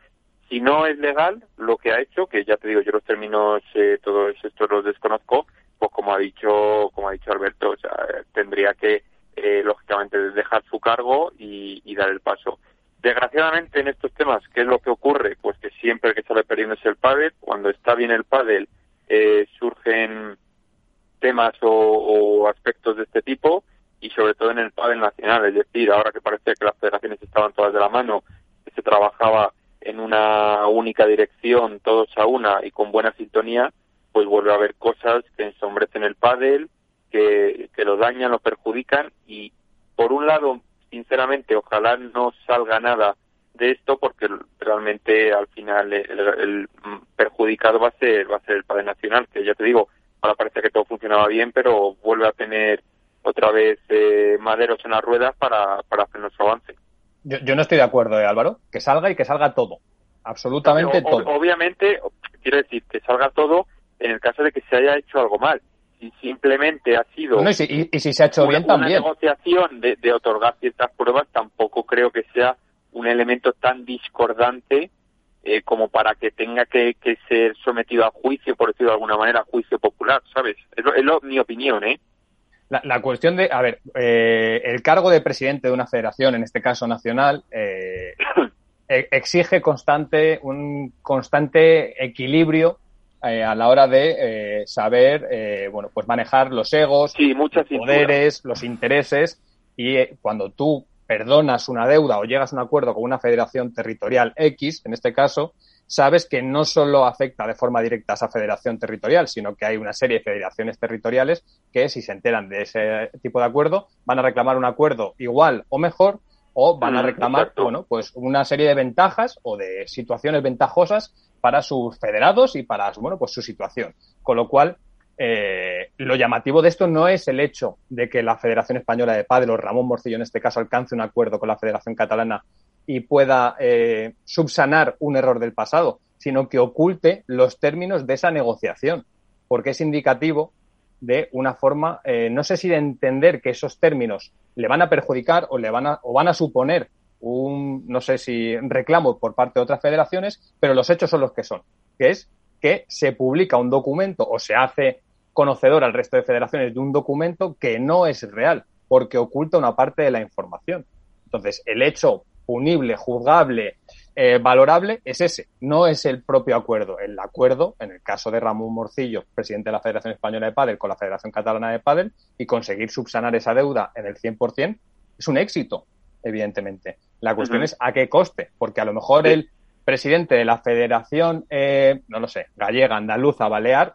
Speaker 6: Si no es legal lo que ha hecho, que ya te digo, yo los términos, eh, todos estos los desconozco, pues como ha dicho, como ha dicho Alberto, o sea, tendría que eh, lógicamente dejar su cargo y, y, dar el paso. Desgraciadamente en estos temas, ¿qué es lo que ocurre? Pues que siempre que sale perdiendo es el pádel. Cuando está bien el pádel eh, surgen temas o, o, aspectos de este tipo y sobre todo en el pádel nacional. Es decir, ahora que parece que las federaciones estaban todas de la mano, que se trabajaba en una única dirección, todos a una y con buena sintonía, pues vuelve a haber cosas que ensombrecen el pádel, que, que lo dañan, lo perjudican y por un lado, sinceramente, ojalá no salga nada de esto porque realmente al final el, el, perjudicado va a ser va a ser el padre nacional que ya te digo ahora parece que todo funcionaba bien pero vuelve a tener otra vez eh, maderos en las ruedas para, para hacer nuestro avance.
Speaker 4: Yo, yo no estoy de acuerdo eh, Álvaro que salga y que salga todo. Absolutamente
Speaker 6: o,
Speaker 4: todo.
Speaker 6: obviamente quiero decir que salga todo en el caso de que se haya hecho algo mal. Si simplemente ha sido
Speaker 4: no, y, si, y, y, si, se ha hecho
Speaker 6: una,
Speaker 4: bien también.
Speaker 6: una negociación de, de otorgar ciertas pruebas tampoco creo que sea un elemento tan discordante eh, como para que tenga que, que, ser sometido a juicio, por decirlo de alguna manera, a juicio popular, ¿sabes? Es, lo, es lo, mi opinión, ¿eh?
Speaker 4: La, la, cuestión de, a ver, eh, el cargo de presidente de una federación, en este caso nacional, eh, exige constante, un constante equilibrio eh, a la hora de eh, saber, eh, bueno, pues manejar los egos,
Speaker 6: sí,
Speaker 4: los poderes, los intereses, y eh, cuando tú perdonas una deuda o llegas a un acuerdo con una federación territorial X, en este caso, sabes que no solo afecta de forma directa a esa federación territorial, sino que hay una serie de federaciones territoriales que, si se enteran de ese tipo de acuerdo, van a reclamar un acuerdo igual o mejor o van a reclamar,
Speaker 6: Exacto.
Speaker 4: bueno, pues una serie de ventajas o de situaciones ventajosas para sus federados y para, bueno, pues su situación. Con lo cual, eh, lo llamativo de esto no es el hecho de que la Federación Española de Padel o Ramón Morcillo en este caso alcance un acuerdo con la Federación Catalana y pueda eh, subsanar un error del pasado, sino que oculte los términos de esa negociación, porque es indicativo de una forma, eh, no sé si de entender que esos términos le van a perjudicar o le van a, o van a suponer un, no sé si reclamo por parte de otras federaciones, pero los hechos son los que son, que es que se publica un documento o se hace conocedor al resto de federaciones de un documento que no es real, porque oculta una parte de la información. Entonces, el hecho punible, juzgable, eh, valorable es ese, no es el propio acuerdo. El acuerdo, en el caso de Ramón Morcillo, presidente de la Federación Española de Padel, con la Federación Catalana de Padel, y conseguir subsanar esa deuda en el 100%, es un éxito, evidentemente. La cuestión uh -huh. es a qué coste, porque a lo mejor sí. el presidente de la Federación, eh, no lo sé, gallega, andaluza, balear,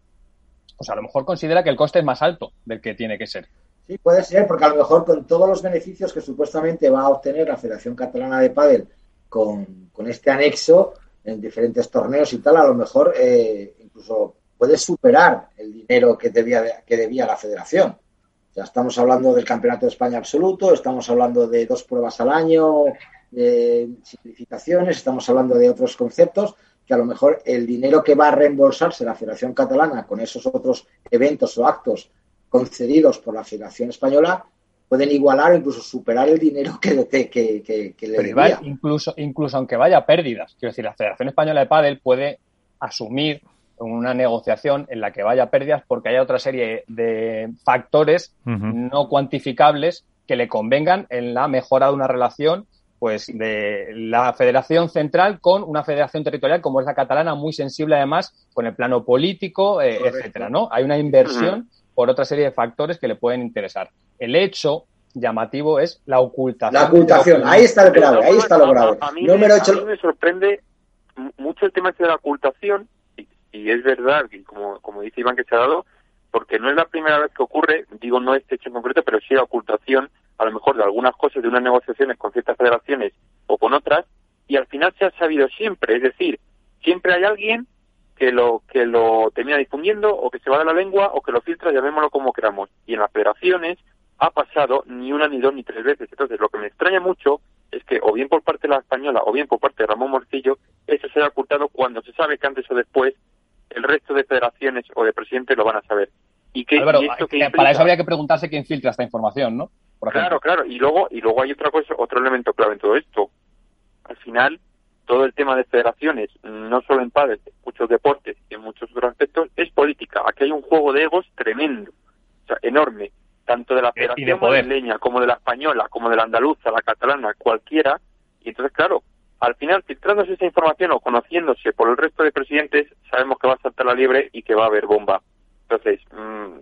Speaker 4: pues a lo mejor considera que el coste es más alto del que tiene que ser.
Speaker 3: Sí, puede ser, porque a lo mejor con todos los beneficios que supuestamente va a obtener la Federación Catalana de Padel con, con este anexo en diferentes torneos y tal, a lo mejor eh, incluso puede superar el dinero que debía, que debía la Federación. Ya estamos hablando del Campeonato de España absoluto, estamos hablando de dos pruebas al año, de simplificaciones, estamos hablando de otros conceptos que a lo mejor el dinero que va a reembolsarse la Federación Catalana con esos otros eventos o actos concedidos por la Federación Española pueden igualar o incluso superar el dinero que, que, que, que le
Speaker 4: Pero incluso, incluso aunque vaya a pérdidas. Quiero decir, la Federación Española de Padel puede asumir una negociación en la que vaya a pérdidas porque haya otra serie de factores uh -huh. no cuantificables que le convengan en la mejora de una relación pues de la federación central con una federación territorial como es la catalana muy sensible además con el plano político eh, etcétera no hay una inversión uh -huh. Por otra serie de factores que le pueden interesar. El hecho llamativo es la ocultación.
Speaker 3: La ocultación. Ahí está el grave ahí está lo grave
Speaker 6: a, a, mí, no me, hecho... a mí me sorprende mucho el tema de la ocultación y, y es verdad que como, como dice Iván que se ha dado porque no es la primera vez que ocurre, digo no este hecho en concreto, pero sí la ocultación a lo mejor de algunas cosas de unas negociaciones con ciertas federaciones o con otras, y al final se ha sabido siempre, es decir, siempre hay alguien que lo que lo termina difundiendo o que se va de la lengua o que lo filtra, llamémoslo como queramos. Y en las federaciones ha pasado ni una, ni dos, ni tres veces. Entonces, lo que me extraña mucho es que, o bien por parte de la española, o bien por parte de Ramón Morcillo, eso se haya ocultado cuando se sabe que antes o después el resto de federaciones o de presidentes lo van a saber.
Speaker 4: ¿Y, qué, Álvaro, y esto que. Para eso habría que preguntarse quién filtra esta información, ¿no?
Speaker 6: Por claro, claro. Y luego, y luego hay otra cosa, otro elemento clave en todo esto. Al final, todo el tema de federaciones, no solo en padres, en muchos deportes y en muchos otros aspectos, es política. Aquí hay un juego de egos tremendo. sea, enorme, tanto de la Federación Madrileña como de la Española, como de la Andaluza, la Catalana, cualquiera, y entonces, claro, al final, filtrándose esa información o conociéndose por el resto de presidentes, sabemos que va a saltar la libre y que va a haber bomba. Entonces, mmm,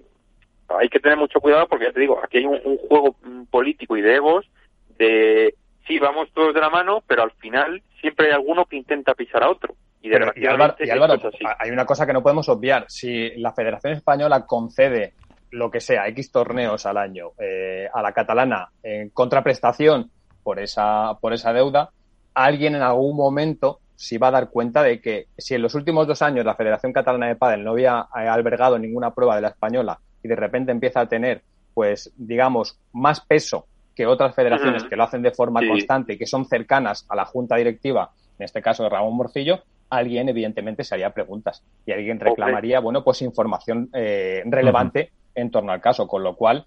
Speaker 6: hay que tener mucho cuidado porque ya te digo, aquí hay un, juego político y de egos de sí, vamos todos de la mano, pero al final siempre hay alguno que intenta pisar a otro. Y, Álvaro,
Speaker 4: hay una cosa que no podemos obviar. Si la Federación Española concede lo que sea, X torneos al año eh, a la catalana en contraprestación por esa, por esa deuda, alguien en algún momento se va a dar cuenta de que si en los últimos dos años la Federación Catalana de Padel no había eh, albergado ninguna prueba de la española y de repente empieza a tener, pues, digamos, más peso que otras federaciones que lo hacen de forma constante y que son cercanas a la junta directiva, en este caso de Ramón Morcillo, alguien evidentemente se haría preguntas y alguien reclamaría, bueno, pues información eh, relevante en torno al caso, con lo cual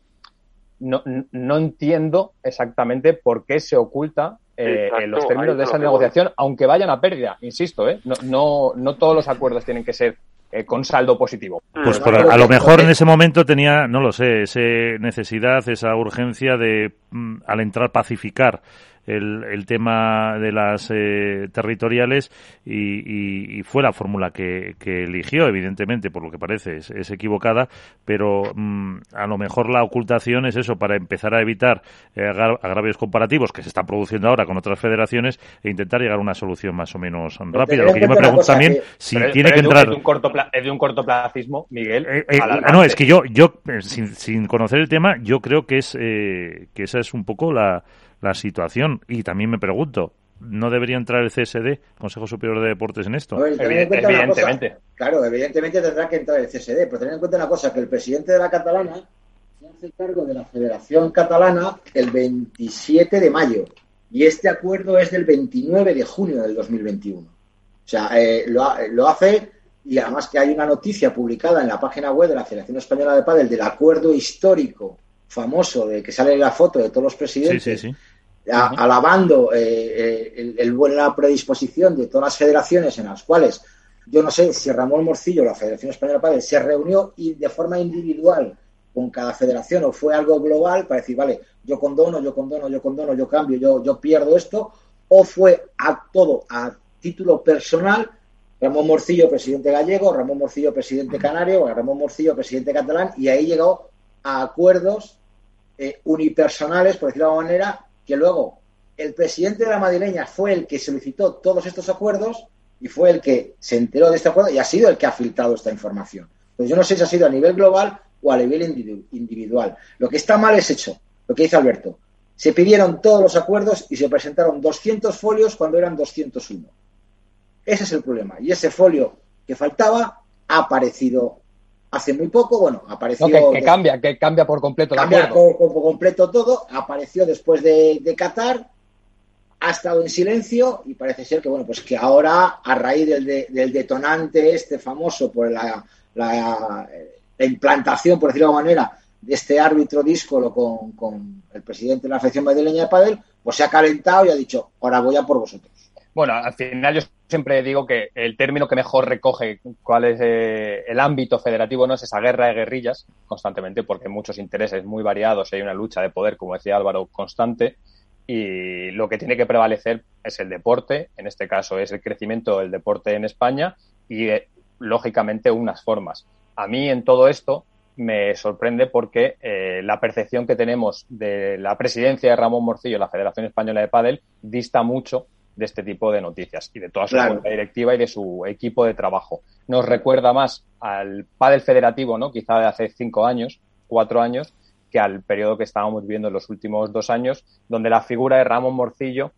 Speaker 4: no, no entiendo exactamente por qué se oculta eh, en los términos de esa negociación, aunque vayan a pérdida, insisto, ¿eh? no, no, no todos los acuerdos tienen que ser eh, con saldo positivo.
Speaker 2: Pues a, lo mejor en ese momento tenía, no lo sé, esa necesidad, esa urgencia de, mm, al entrar, pacificar el, el tema de las eh, territoriales y, y, fue la fórmula que, que, eligió, evidentemente, por lo que parece, es, equivocada, pero mm, a lo mejor la ocultación es eso, para empezar a evitar eh, agravios comparativos que se están produciendo ahora con otras federaciones e intentar llegar a una solución más o menos rápida. Lo que yo me pregunto también, si tiene que entrar...
Speaker 4: Es de un, corto es de un cortoplacismo, Miguel.
Speaker 2: Eh, no, es que yo, yo sin, sin conocer el tema, yo creo que es que esa es un poco la la situación. Y también me pregunto, ¿no debería entrar el CSD, Consejo Superior de Deportes, en esto?
Speaker 3: evidentemente. claro, evidentemente tendrá que entrar el CSD, pero tener en cuenta una cosa, que el presidente de la catalana se hace cargo de la Federación Catalana el 27 de mayo y este acuerdo es del 29 de junio del 2021. O sea, eh, lo, lo, hace y además que hay una noticia publicada en la página web de la Federación Española de Padel del acuerdo histórico famoso de que sale la foto de todos los presidentes alabando eh, eh, el, buena predisposición de todas las federaciones en las cuales yo no sé si Ramón Morcillo, la Federación Española de Padel, se reunió y de forma individual con cada federación o fue algo global para decir, vale, yo condono, yo condono, yo condono, yo cambio, yo, yo pierdo esto, o fue a todo a título personal, Ramón Morcillo, presidente gallego, Ramón Morcillo, presidente canario, Ramón Morcillo, presidente catalán, y ahí llegó a acuerdos eh, unipersonales, por decirlo de alguna manera, que luego el presidente de la madrileña fue el que solicitó todos estos acuerdos y fue el que se enteró de este acuerdo y ha sido el que ha filtrado esta información. Pues yo no sé si ha sido a nivel global o a nivel individual. Lo que está mal es hecho, lo que dice Alberto. Se pidieron todos los acuerdos y se presentaron 200 folios cuando eran 201. Ese es el problema. Y ese folio que faltaba ha aparecido hace muy poco, bueno, apareció...
Speaker 4: que, cambia, que cambia por completo
Speaker 3: Cambia por, completo todo, apareció después de, Qatar, ha estado en silencio y parece ser que, bueno, pues que ahora, a raíz del, detonante este famoso por la, la, implantación, por decirlo de alguna manera, de este árbitro díscolo con, con el presidente de la Federación Madrileña de Padel, pues se ha calentado y ha dicho, ahora voy a por vosotros.
Speaker 4: Bueno, al final yo siempre digo que el término que mejor recoge cuál es eh, el ámbito federativo no es esa guerra de guerrillas constantemente, porque hay muchos intereses muy variados, hay una lucha de poder, como decía Álvaro, constante, y lo que tiene que prevalecer es el deporte, en este caso es el crecimiento del deporte en España y, eh, lógicamente, unas formas. A mí en todo esto me sorprende porque eh, la percepción que tenemos de la presidencia de Ramón Morcillo, la Federación Española de Padel, dista mucho de este tipo de noticias y de toda su junta directiva y de su equipo de trabajo. Nos recuerda más al pádel federativo, ¿no? Quizá de hace cinco años, cuatro años, que al periodo que estábamos viviendo en los últimos dos años, donde la figura de Ramón Morcillo,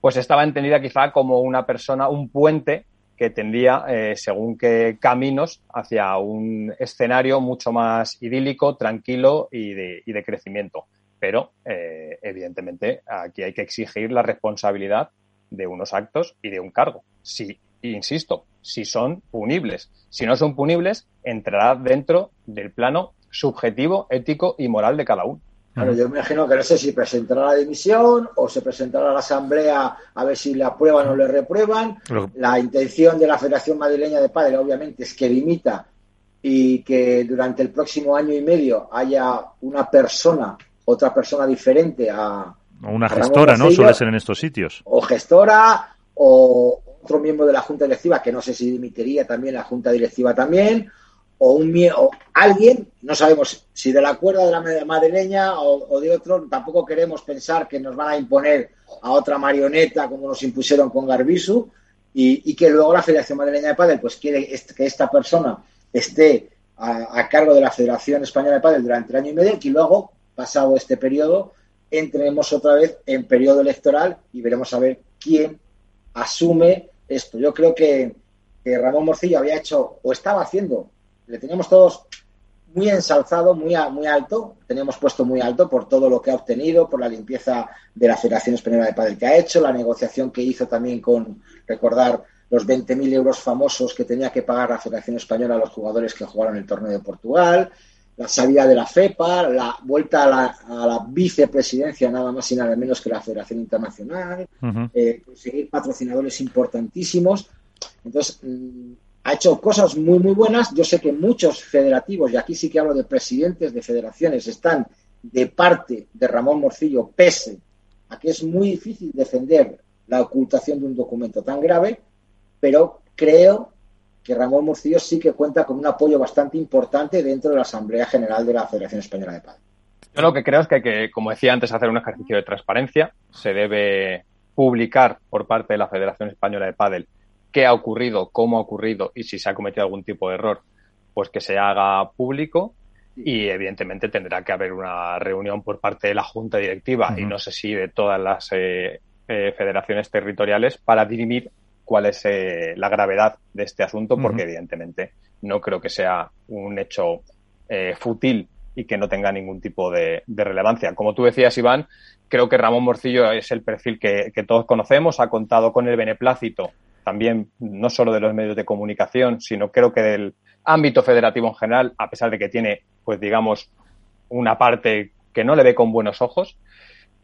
Speaker 4: pues estaba entendida quizá como una persona, un puente que tendía, eh, según qué caminos, hacia un escenario mucho más idílico, tranquilo y de, y de crecimiento. Pero, eh, evidentemente, aquí hay que exigir la responsabilidad de unos actos y de un cargo. Si, insisto, si son punibles. Si no son punibles, entrará dentro del plano subjetivo, ético y moral de cada uno.
Speaker 3: Claro, yo me imagino que no sé si presentará la dimisión o se presentará a la Asamblea a ver si le aprueban o le reprueban. La intención de la Federación Madrileña de Padres, obviamente, es que limita y que durante el próximo año y medio haya una persona, otra persona diferente a...
Speaker 2: O una gestora, ¿no? Suele ser en estos sitios.
Speaker 3: O gestora, o otro miembro de la Junta Directiva, que no sé si dimitiría también la Junta Directiva también, o un o alguien, no sabemos si de la cuerda de la madrileña o, o, de otro, tampoco queremos pensar que nos van a imponer a otra marioneta como nos impusieron con Garbisu y, y que luego la Federación Madrileña de Padel pues quiere que esta persona esté a, a, cargo de la Federación Española de Padel durante el año y medio y luego, pasado este periodo, entremos otra vez en periodo electoral y veremos a ver quién asume esto. Yo creo que, Ramón Morcillo había hecho o estaba haciendo le teníamos todos muy ensalzado, muy, a, muy alto, teníamos puesto muy alto por todo lo que ha obtenido, por la limpieza de la Federación Española de Padel que ha hecho, la negociación que hizo también con, recordar, los 20.000 euros famosos que tenía que pagar la Federación Española a los jugadores que jugaron el torneo de Portugal, la salida de la FEPA, la vuelta a la, a la vicepresidencia nada más y nada menos que la Federación Internacional, uh -huh. eh, conseguir patrocinadores importantísimos. Entonces, mmm, ha hecho cosas muy, muy buenas. Yo sé que muchos federativos, y aquí sí que hablo de presidentes de federaciones, están de parte de Ramón Morcillo, pese a que es muy difícil defender la ocultación de un documento tan grave, pero creo que Ramón Morcillo sí que cuenta con un apoyo bastante importante dentro de la Asamblea General de la Federación Española de Padel.
Speaker 4: Yo lo que creo es que, que, como decía antes, hacer un ejercicio de transparencia. Se debe publicar por parte de la Federación Española de Padel qué ha ocurrido, cómo ha ocurrido y si se ha cometido algún tipo de error, pues que se haga público y evidentemente tendrá que haber una reunión por parte de la Junta Directiva uh -huh. y no sé si de todas las eh, eh, federaciones territoriales para dirimir cuál es eh, la gravedad de este asunto, porque uh -huh. evidentemente no creo que sea un hecho eh, fútil y que no tenga ningún tipo de, de, relevancia. Como tú decías, Iván, creo que Ramón Morcillo es el perfil que, que todos conocemos, ha contado con el beneplácito también no solo de los medios de comunicación, sino creo que del ámbito federativo en general, a pesar de que tiene, pues digamos, una parte que no le ve con buenos ojos,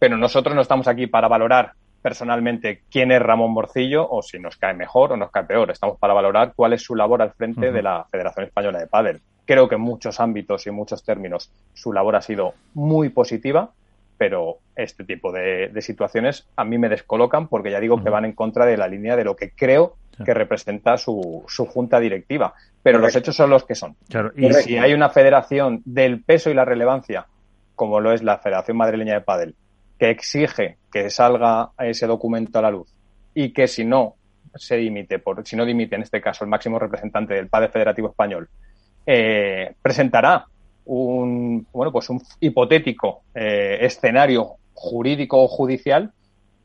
Speaker 4: pero nosotros no estamos aquí para valorar personalmente quién es Ramón Morcillo o si nos cae mejor o nos cae peor. Estamos para valorar cuál es su labor al frente uh -huh. de la Federación Española de Pádel. Creo que en muchos ámbitos y en muchos términos su labor ha sido muy positiva, pero este tipo de, de, situaciones a mí me descolocan porque ya digo uh -huh. que van en contra de la línea de lo que creo que representa su, su junta directiva. Pero Correcto. los hechos son los que son.
Speaker 2: Claro.
Speaker 4: Y Correcto. si hay una federación del peso y la relevancia, como lo es la Federación Madrileña de Padel, que exige que salga ese documento a la luz y que si no se dimite, por, si no dimite en este caso el máximo representante del Padel Federativo Español, eh, presentará un, bueno, pues un hipotético eh, escenario jurídico o judicial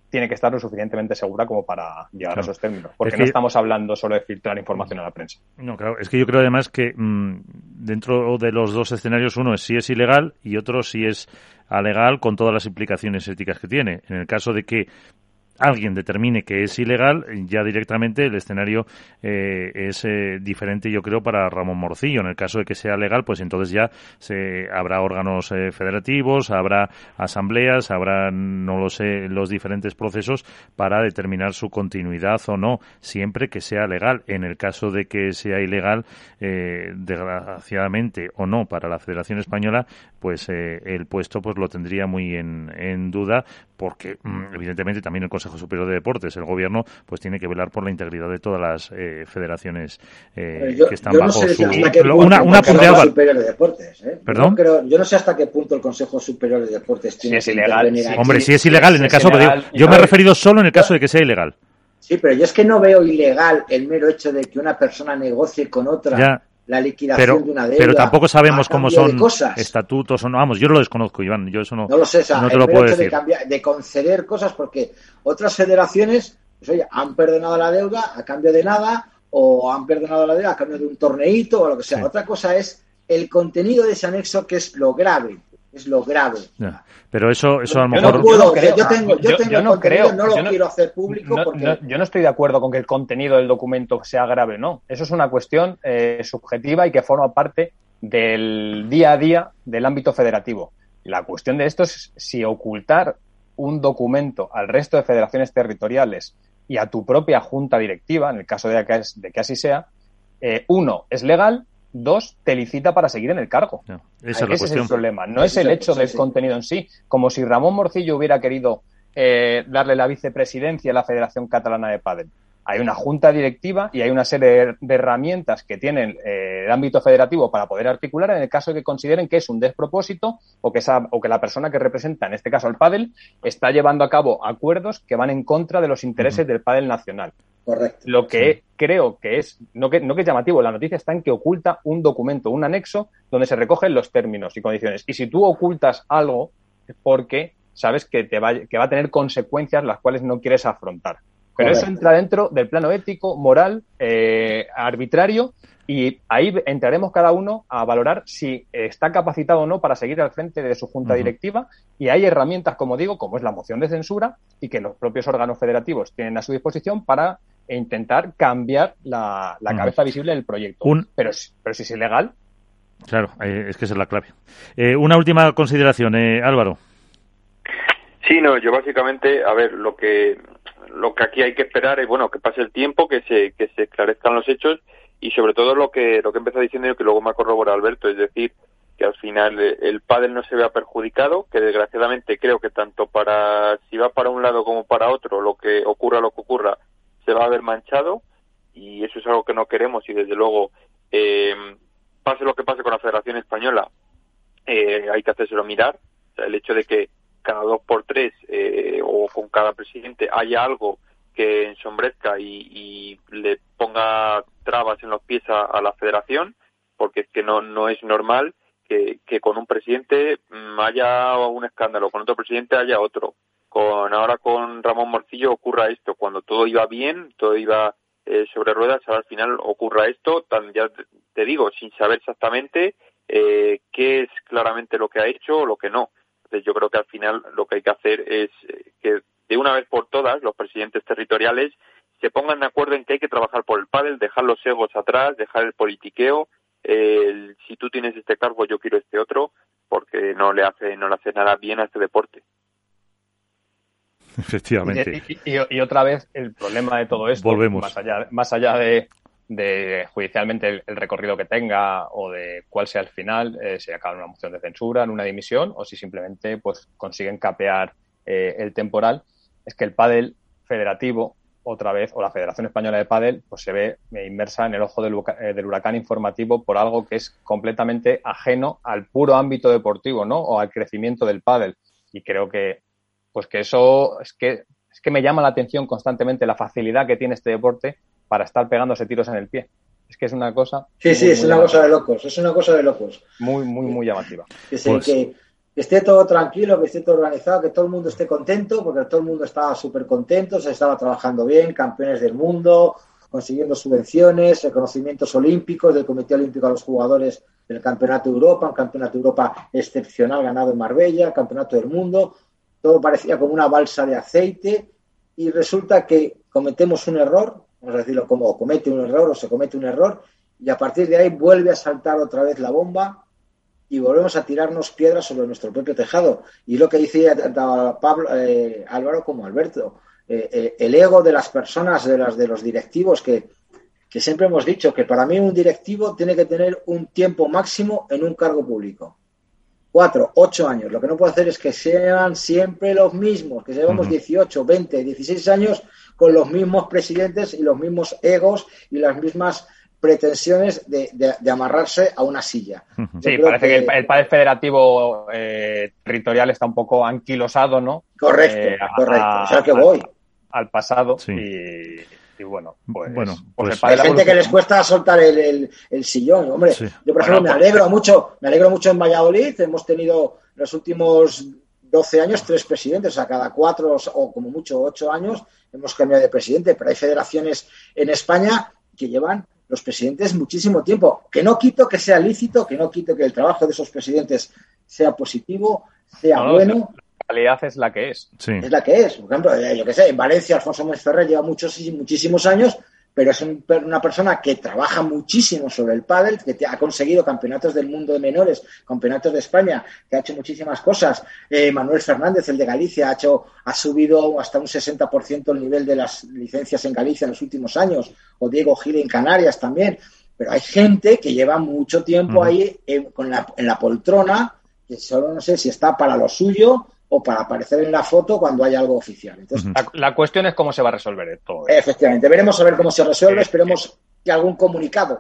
Speaker 4: tiene que estar lo suficientemente segura como para llegar claro. a esos términos. Porque es que, no estamos hablando solo de filtrar información a la prensa.
Speaker 2: No, claro. Es que yo creo además que mmm, dentro de los dos escenarios, uno es si es ilegal y otro si es alegal con todas las implicaciones éticas que tiene. En el caso de que alguien determine que es ilegal, ya directamente el escenario eh, es eh, diferente, yo creo, para Ramón Morcillo. En el caso de que sea legal, pues entonces ya se, habrá órganos eh, federativos, habrá asambleas, habrá, no lo sé, los diferentes procesos para determinar su continuidad o no, siempre que sea legal. En el caso de que sea ilegal, eh, desgraciadamente o no, para la Federación Española, pues eh, el puesto pues lo tendría muy en, en duda, porque mm, evidentemente también el Consejo Superior de Deportes, el gobierno, pues tiene que velar por la integridad de todas las eh, federaciones eh, yo, que están bajo
Speaker 3: no sé
Speaker 2: su
Speaker 3: una, una Superior de Deportes, ¿eh?
Speaker 2: ¿Perdón?
Speaker 3: Yo, yo, no sé hasta qué punto el Consejo Superior de Deportes tiene
Speaker 4: si es ilegal.
Speaker 3: que
Speaker 2: Hombre, si es ilegal, en el caso, ilegal, yo, yo me he referido solo en el caso de que sea ilegal.
Speaker 3: Sí, pero yo es que no veo ilegal el mero hecho de que una persona negocie con otra
Speaker 2: ya
Speaker 3: la liquidación
Speaker 2: pero,
Speaker 3: de una deuda.
Speaker 2: Pero tampoco sabemos cómo son estatutos o no. Vamos, yo lo desconozco, Iván. Yo eso no,
Speaker 3: no lo sé. O sea,
Speaker 2: no te lo puedo decir.
Speaker 3: De, cambiar, de, conceder cosas porque otras federaciones, pues oye, han perdonado la deuda a cambio de nada o han perdonado la deuda a cambio de un torneito o lo que sea. Sí. Otra cosa es el contenido de ese anexo que es lo grave es lo grave.
Speaker 2: Ya, pero eso, eso a lo mejor.
Speaker 3: Yo no, puedo, yo, yo tengo, yo, yo tengo yo no creo, no lo quiero hacer público. porque...
Speaker 4: yo no estoy de acuerdo con que el contenido del documento sea grave, no. Eso es una cuestión eh, subjetiva y que forma parte del día a día del ámbito federativo. La cuestión de esto es si ocultar un documento al resto de federaciones territoriales y a tu propia junta directiva, en el caso de que, de que así sea, eh, uno, es legal dos, te licita para seguir en el cargo. ese es el problema. No es el hecho del contenido en sí. Como si Ramón Morcillo hubiera querido eh, darle la vicepresidencia a la Federación Catalana de Padel. Hay una junta directiva y hay una serie de herramientas que tienen eh, el ámbito federativo para poder articular en el caso de que consideren que es un despropósito o que, esa, o que la persona que representa, en este caso el pádel, está llevando a cabo acuerdos que van en contra de los intereses del pádel nacional.
Speaker 3: Correcto.
Speaker 4: Lo que creo que es, no que, no que es llamativo, la noticia está en que oculta un documento, un anexo, donde se recogen los términos y condiciones. Y si tú ocultas algo, es porque sabes que, te va, que va a tener consecuencias las cuales no quieres afrontar. Pero eso entra dentro del plano ético, moral, eh, arbitrario, y ahí entraremos cada uno a valorar si está capacitado o no para seguir al frente de su junta directiva. Y hay herramientas, como digo, como es la moción de censura, y que los propios órganos federativos tienen a su disposición para intentar cambiar la, cabeza visible del proyecto. Pero, pero si es ilegal.
Speaker 2: Claro, eh, es que esa es la clave. Eh, una última consideración, Álvaro.
Speaker 6: Sí, no, yo básicamente, a ver, lo que lo que aquí hay que esperar es bueno que pase el tiempo, que se que se esclarezcan los hechos y sobre todo lo que lo que empezó diciendo yo que luego me ha corroborado Alberto, es decir, que al final el pádel no se vea perjudicado, que desgraciadamente creo que tanto para si va para un lado como para otro, lo que ocurra lo que ocurra, se va a ver manchado y eso es algo que no queremos y desde luego eh, pase lo que pase con la Federación Española, eh, hay que hacérselo mirar, o sea, el hecho de que cada dos por tres eh, o con cada presidente haya algo que ensombrezca y, le ponga trabas en los pies a, la federación, porque es que no, no es normal que, con un presidente mm, haya un escándalo, con otro presidente haya otro. Con ahora con Ramón Morcillo ocurra esto, cuando todo iba bien, todo iba eh, sobre ruedas, al final ocurra esto, tan, ya te digo, sin saber exactamente eh, qué es claramente lo que ha hecho o lo que no yo creo que al final lo que hay que hacer es eh, que de una vez por todas los presidentes territoriales se pongan de acuerdo en que hay que trabajar por el pádel, dejar los egos atrás, dejar el politiqueo. si tú tienes este cargo, yo quiero este otro, porque no le hace no le hace nada bien a este deporte.
Speaker 2: Efectivamente.
Speaker 4: Y, otra vez el problema de todo esto,
Speaker 2: Volvemos.
Speaker 4: más allá, más allá de, de judicialmente el, recorrido que tenga o de cuál sea el final, eh, si acaba en una moción de censura, en una dimisión o si simplemente pues consiguen capear eh, el temporal, es que el pádel federativo otra vez o la Federación Española de Pádel pues se ve inmersa en el ojo del, eh, del, huracán informativo por algo que es completamente ajeno al puro ámbito deportivo, ¿no? O al crecimiento del pádel y creo que pues que eso es que es que me llama la atención constantemente la facilidad que tiene este deporte para estar pegándose tiros en el pie. Es que es una cosa.
Speaker 3: Sí, sí, es una cosa de locos, es una cosa de locos.
Speaker 4: Muy, muy, muy llamativa.
Speaker 3: Que, pues que, esté todo tranquilo, que esté todo organizado, que todo el mundo esté contento, porque todo el mundo estaba súper contento, se estaba trabajando bien, campeones del mundo, consiguiendo subvenciones, reconocimientos olímpicos del Comité Olímpico a los jugadores del Campeonato de Europa, un Campeonato de Europa excepcional ganado en Marbella, Campeonato del Mundo. Todo parecía como una balsa de aceite y resulta que cometemos un error, vamos a decirlo como comete un error o se comete un error, y a partir de ahí vuelve a saltar otra vez la bomba y volvemos a tirarnos piedras sobre nuestro propio tejado. Y lo que dice Pablo, eh, Álvaro como Alberto, eh, eh, el ego de las personas, de, las, de los directivos, que, que siempre hemos dicho que para mí un directivo tiene que tener un tiempo máximo en un cargo público. Cuatro, ocho años. Lo que no puedo hacer es que sean siempre los mismos, que llevamos 18, 20, 16 años con los mismos presidentes y los mismos egos y las mismas pretensiones de, amarrarse a una silla.
Speaker 4: Sí, parece que, el, padre federativo eh, territorial está un poco anquilosado, ¿no?
Speaker 3: Correcto, eh, correcto. o sea que voy.
Speaker 4: Al, pasado y, bueno, pues,
Speaker 2: bueno, pues,
Speaker 3: pues hay gente que les cuesta soltar el, sillón, hombre. Yo, por ejemplo, me alegro mucho, me alegro mucho en Valladolid, hemos tenido los últimos 12 años tres presidentes, o sea, cada cuatro o como mucho ocho años hemos cambiado de presidente, pero hay federaciones en España que llevan los presidentes muchísimo tiempo. Que no quito que sea lícito, que no quito que el trabajo de esos presidentes sea positivo, sea bueno.
Speaker 4: La realidad es la que es.
Speaker 3: Es la que es. Por ejemplo, eh, yo que sé, en Valencia Alfonso Mónez Ferrer lleva muchos, muchísimos años pero es una persona que trabaja muchísimo sobre el pádel, que ha conseguido campeonatos del mundo de menores, campeonatos de España, que ha hecho muchísimas cosas. Eh, Manuel Fernández, el de Galicia, ha, hecho, ha subido hasta un 60% el nivel de las licencias en Galicia en los últimos años, o Diego Gil en Canarias también. Pero hay gente que lleva mucho tiempo ahí con la, en la poltrona, que solo no sé si está para lo suyo o para aparecer en la foto cuando hay algo oficial. Entonces,
Speaker 4: la, cuestión es cómo se va a resolver todo.
Speaker 3: Efectivamente, veremos a ver cómo se resuelve, esperemos que algún comunicado.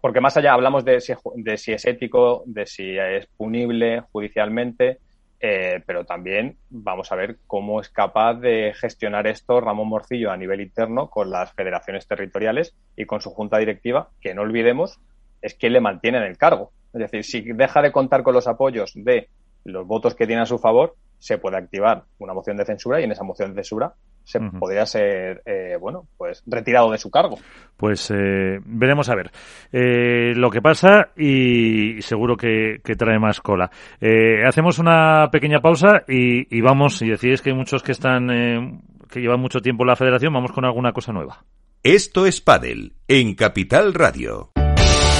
Speaker 4: Porque más allá hablamos de si, de si es ético, de si es punible judicialmente, eh, pero también vamos a ver cómo es capaz de gestionar esto Ramón Morcillo a nivel interno con las federaciones territoriales y con su junta directiva, que no olvidemos es quien le mantiene en el cargo. Es decir, si deja de contar con los apoyos de los votos que tiene a su favor, se puede activar una moción de censura y en esa moción de censura se podría ser, eh, bueno, pues retirado de su cargo.
Speaker 2: Pues eh, veremos a ver eh, lo que pasa y seguro que, trae más cola. hacemos una pequeña pausa y, vamos, y decís que hay muchos que están, que llevan mucho tiempo en la federación, vamos con alguna cosa nueva.
Speaker 1: Esto es Padel en Capital Radio.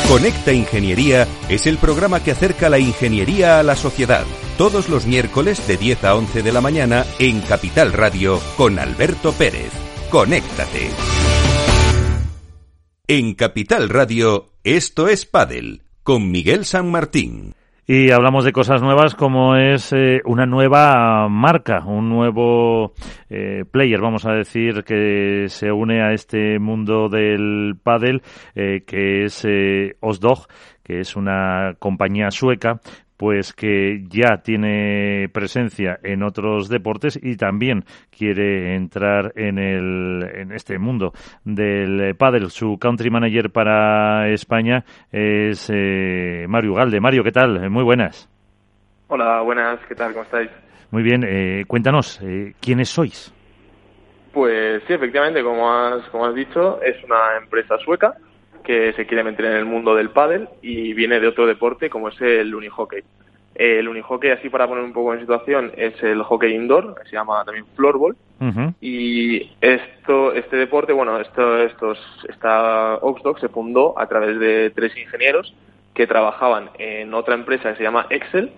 Speaker 1: Conecta Ingeniería es el programa que acerca la ingeniería a la sociedad. Todos los miércoles de 10 a 11 de la mañana en Capital Radio con Alberto Pérez. Conéctate. En Capital Radio, esto es Padel con Miguel San Martín.
Speaker 2: Y hablamos de cosas nuevas como es eh, una nueva marca, un nuevo eh, player, vamos a decir, que se une a este mundo del pádel, eh, que es Osdog, que es una compañía sueca pues que ya tiene presencia en otros deportes y también quiere entrar en el en este mundo del pádel. Su country manager para España es eh, Mario Galde. Mario, ¿qué tal? Muy buenas.
Speaker 7: Hola, buenas. ¿Qué tal? ¿Cómo estáis?
Speaker 2: Muy bien. Eh, cuéntanos, eh, ¿quiénes sois?
Speaker 7: Pues sí, efectivamente, como has, como has dicho, es una empresa sueca que se quiere meter en el mundo del pádel y viene de otro deporte como es el unihockey. El unihockey, así para poner un poco en situación, es el hockey indoor, que se llama también floorball. Y esto, este deporte, bueno, esto, estos, esta Oxdog se fundó a través de tres ingenieros que trabajaban en otra empresa que se llama Excel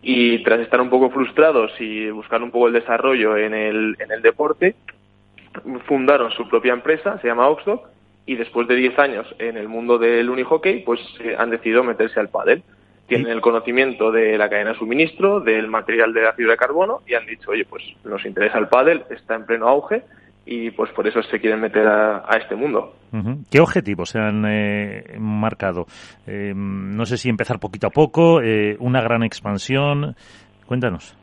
Speaker 7: y tras estar un poco frustrados y buscar un poco el desarrollo en el, en el deporte, fundaron su propia empresa, se llama Oxdog, y después de 10 años en el mundo del unihockey, pues eh, han decidido meterse al pádel. Tienen el conocimiento de la cadena de suministro, del material de ácido de carbono y han dicho, oye, pues nos interesa el pádel, está en pleno auge y pues por eso se quieren meter a, este mundo.
Speaker 2: ¿Qué objetivos se han eh, marcado? Eh, no sé si empezar poquito a poco, una gran expansión. Cuéntanos.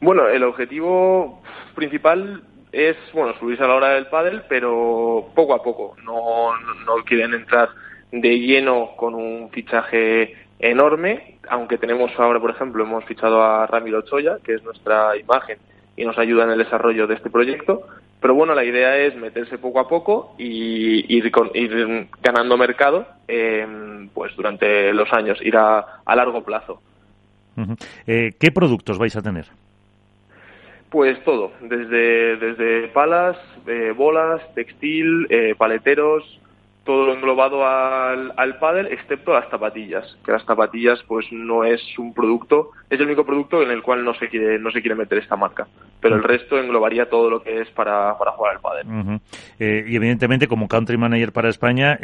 Speaker 7: Bueno, el objetivo principal es bueno subirse a la hora del pádel, pero poco a poco. No, no, quieren entrar de lleno con un fichaje enorme, aunque tenemos ahora, por ejemplo, hemos fichado a Ramiro Choya, que es nuestra imagen y nos ayuda en el desarrollo de este proyecto. Pero bueno, la idea es meterse poco a poco y ir, ir ganando mercado em, pues durante los años, ir a, a largo plazo.
Speaker 2: Eh, ¿Qué productos vais a tener?
Speaker 7: Pues todo, desde, desde palas, eh, bolas, textil, eh, paleteros, todo lo englobado al, al pádel, excepto las zapatillas, que las zapatillas pues no es un producto, es el único producto en el cual no se quiere, no se quiere meter esta marca, pero el resto englobaría todo lo que es para, para jugar al pádel.
Speaker 2: Eh, y evidentemente como country manager para España,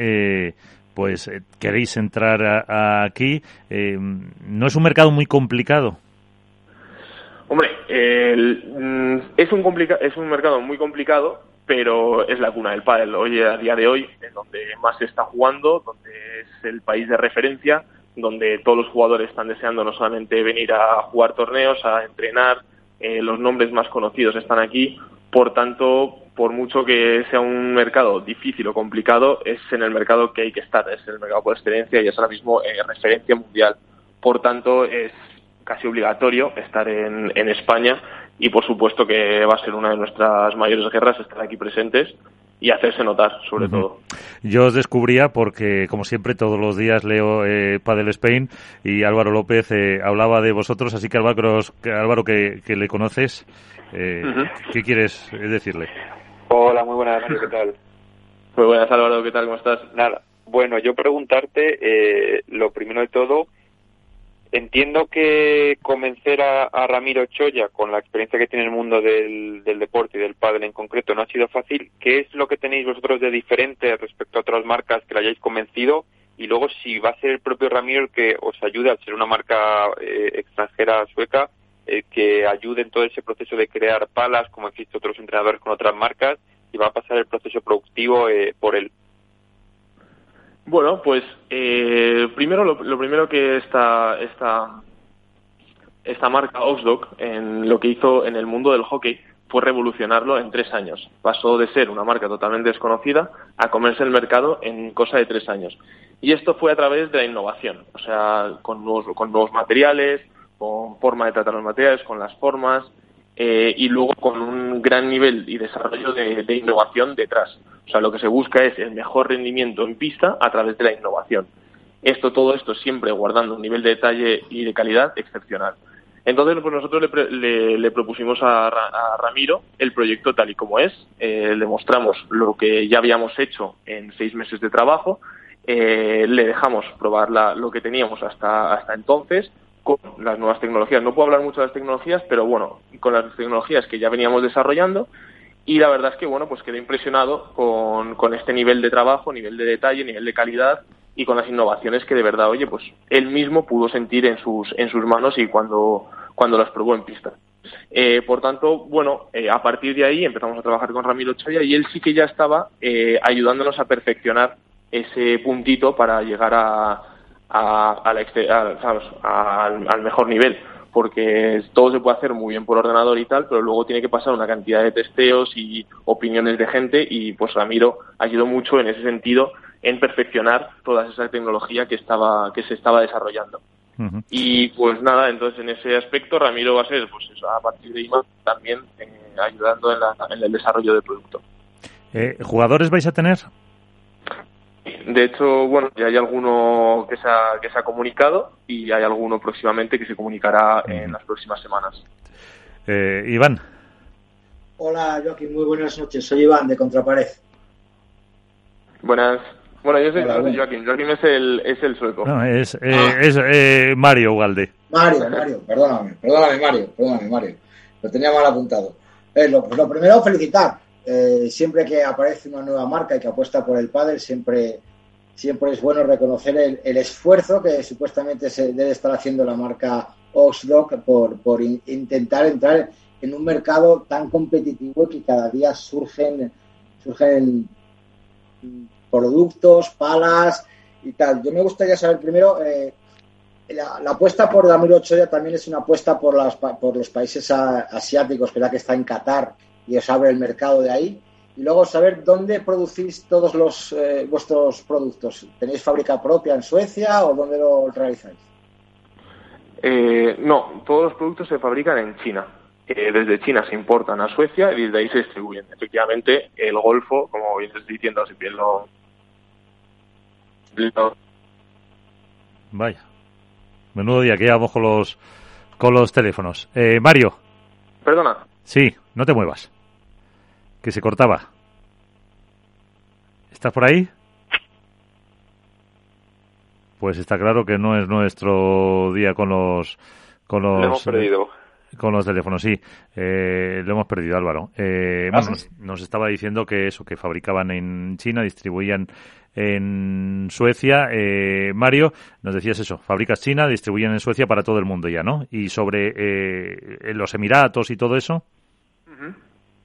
Speaker 2: pues queréis entrar aquí, ¿no es un mercado muy complicado?
Speaker 7: Hombre, mm, es, un es un mercado muy complicado, pero es la cuna del pádel. Hoy, a día de hoy, es donde más se está jugando, donde es el país de referencia, donde todos los jugadores están deseando no solamente venir a jugar torneos, a entrenar, eh, los nombres más conocidos están aquí. Por tanto, por mucho que sea un mercado difícil o complicado, es en el mercado que hay que estar, es el mercado por excelencia y es ahora mismo eh, referencia mundial. Por tanto, es casi obligatorio estar en, en España y por supuesto que va a ser una de nuestras mayores guerras estar aquí presentes y hacerse notar, sobre todo.
Speaker 2: Yo os descubría porque, como siempre, todos los días leo eh, Padel Spain y Álvaro López eh, hablaba de vosotros, así que Álvaro, Álvaro que, que le conoces, eh, ¿qué quieres decirle?
Speaker 8: Hola, muy buenas, ¿qué tal?
Speaker 7: Muy buenas, Álvaro, ¿qué tal? ¿Cómo estás?
Speaker 8: Nada, bueno, yo preguntarte, lo primero de todo,
Speaker 6: entiendo que convencer a, Ramiro Choya con la experiencia que tiene en el mundo del, deporte y del pádel en concreto no ha sido fácil. ¿Qué es lo que tenéis vosotros de diferente respecto a otras marcas que le hayáis convencido? Y luego si va a ser el propio Ramiro el que os ayude a ser una marca eh, extranjera sueca, eh, que ayude en todo ese proceso de crear palas, como existen otros entrenadores con otras marcas, y va a pasar el proceso productivo eh, por él.
Speaker 7: Bueno, pues eh, primero lo, primero que esta, esta, esta marca Osdog en lo que hizo en el mundo del hockey fue revolucionarlo en tres años. Pasó de ser una marca totalmente desconocida a comerse el mercado en cosa de tres años. Y esto fue a través de la innovación, o sea, con nuevos, con nuevos materiales, con forma de tratar los materiales, con las formas, eh, y luego con un gran nivel y desarrollo de, innovación detrás. O sea, lo que se busca es el mejor rendimiento en pista a través de la innovación. Esto, todo esto siempre guardando un nivel de detalle y de calidad excepcional. Entonces, pues nosotros le, propusimos a, Ramiro el proyecto tal y como es. Eh, le mostramos lo que ya habíamos hecho en seis meses de trabajo. Eh, le dejamos probar lo que teníamos hasta, hasta entonces con las nuevas tecnologías. No puedo hablar mucho de las tecnologías, pero bueno, con las tecnologías que ya veníamos desarrollando y la verdad es que bueno, pues quedé impresionado con, con este nivel de trabajo, nivel de detalle, nivel de calidad y con las innovaciones que de verdad, oye, pues él mismo pudo sentir en sus, en sus manos y cuando, cuando las probó en pista. Eh, por tanto, bueno, eh, a partir de ahí empezamos a trabajar con Ramiro Choya y él sí que ya estaba eh, ayudándonos a perfeccionar ese puntito para llegar a, a, al, mejor nivel porque todo se puede hacer muy bien por ordenador y tal, pero luego tiene que pasar una cantidad de testeos y opiniones de gente y pues Ramiro ayudó mucho en ese sentido en perfeccionar toda esa tecnología que estaba que se estaba desarrollando. Y pues nada, entonces en ese aspecto Ramiro va a ser pues eso, a partir de IMA también eh, ayudando en, en, el desarrollo del producto.
Speaker 2: Eh, ¿Jugadores vais a tener?
Speaker 7: De hecho, bueno, ya hay alguno que se ha, que se ha comunicado y hay alguno próximamente que se comunicará en las próximas semanas.
Speaker 2: Eh, Iván.
Speaker 3: Hola, Joaquín, muy buenas noches. Soy Iván de Contrapared.
Speaker 7: Buenas. Bueno, yo soy, Joaquín. Joaquín es el, es el sueco.
Speaker 2: No, es, eh, ah. es eh, Mario Ugalde.
Speaker 3: Mario, Mario, perdóname, perdóname, Mario, perdóname, Mario. Lo tenía mal apuntado. lo, pues lo primero, felicitar eh, siempre que aparece una nueva marca y que apuesta por el pádel, siempre, siempre es bueno reconocer el, esfuerzo que supuestamente se debe estar haciendo la marca Oxdog por, por intentar entrar en un mercado tan competitivo que cada día surgen, surgen productos, palas y tal. Yo me gustaría saber primero, eh, la, apuesta por Damiro Ochoa también es una apuesta por, las, por los países asiáticos, que la que está en Qatar y os abre el mercado de ahí. Y luego saber dónde producís todos los eh, vuestros productos. ¿Tenéis fábrica propia en Suecia o dónde lo realizáis?
Speaker 7: Eh, no, todos los productos se fabrican en China. Eh, desde China se importan a Suecia y desde ahí se distribuyen. Efectivamente, el Golfo, como bien estoy diciendo, si bien lo...
Speaker 2: Vaya. Menudo día que llevamos con los, con los teléfonos. Mario.
Speaker 7: Perdona.
Speaker 2: Sí, no te muevas que se cortaba. ¿Estás por ahí? Pues está claro que no es nuestro día con los con los
Speaker 6: hemos perdido.
Speaker 2: con los teléfonos, sí, eh, lo hemos perdido, Álvaro. Eh, ah, nos, estaba diciendo que eso, que fabricaban en China, distribuían en Suecia. Eh, Mario, nos decías eso, fabricas China, distribuyen en Suecia para todo el mundo ya, ¿no? Y sobre eh, los Emiratos y todo eso.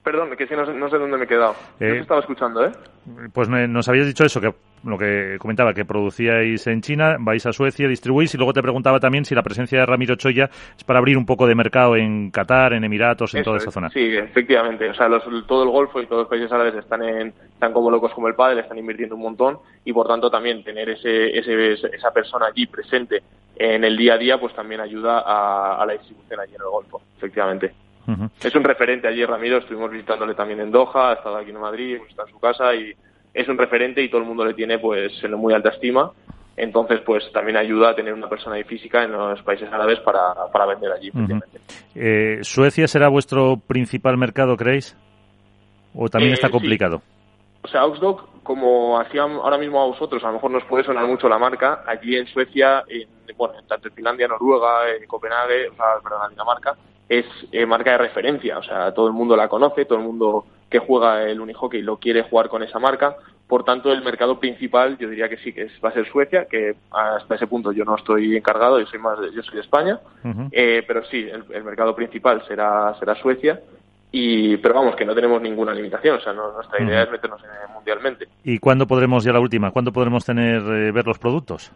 Speaker 7: Perdón, que si no, sé dónde me he quedado. Yo eh, estaba escuchando, ¿eh?
Speaker 2: Pues nos habías dicho eso, que lo que comentaba, que producíais en China, vais a Suecia, distribuís, y luego te preguntaba también si la presencia de Ramiro Choya es para abrir un poco de mercado en Qatar, en Emiratos, en toda esa zona.
Speaker 7: Sí, efectivamente. O sea, todo el Golfo y todos los países árabes están, en, están como locos como el padre, están invirtiendo un montón, y por tanto también tener ese, ese, esa persona allí presente en el día a día, pues también ayuda a, a la distribución allí en el Golfo, efectivamente. Es un referente allí, Ramiro. Estuvimos visitándole también en Doha, ha estado aquí en Madrid, está en su casa y es un referente y todo el mundo le tiene pues en muy alta estima. Entonces, pues también ayuda a tener una persona ahí física en los países árabes para, para vender allí.
Speaker 2: Eh, ¿Suecia será vuestro principal mercado, creéis? ¿O también está eh, complicado?
Speaker 7: O sea, Augsburg como así ahora mismo a vosotros, a lo mejor nos puede sonar mucho la marca, allí en Suecia, en, bueno, tanto en Finlandia, Noruega, en Copenhague, o sea, perdón, en Dinamarca, es eh, marca de referencia, o sea, todo el mundo la conoce, todo el mundo que juega el unihockey lo quiere jugar con esa marca, por tanto el mercado principal yo diría que sí que es, va a ser Suecia, que hasta ese punto yo no estoy encargado, yo soy más de, yo soy de España, eh, pero sí, el, mercado principal será será Suecia y pero vamos que no tenemos ninguna limitación, o sea, nuestra idea es meternos en, mundialmente.
Speaker 2: ¿Y cuándo podremos ya la última? ¿Cuándo podremos tener eh, ver los productos?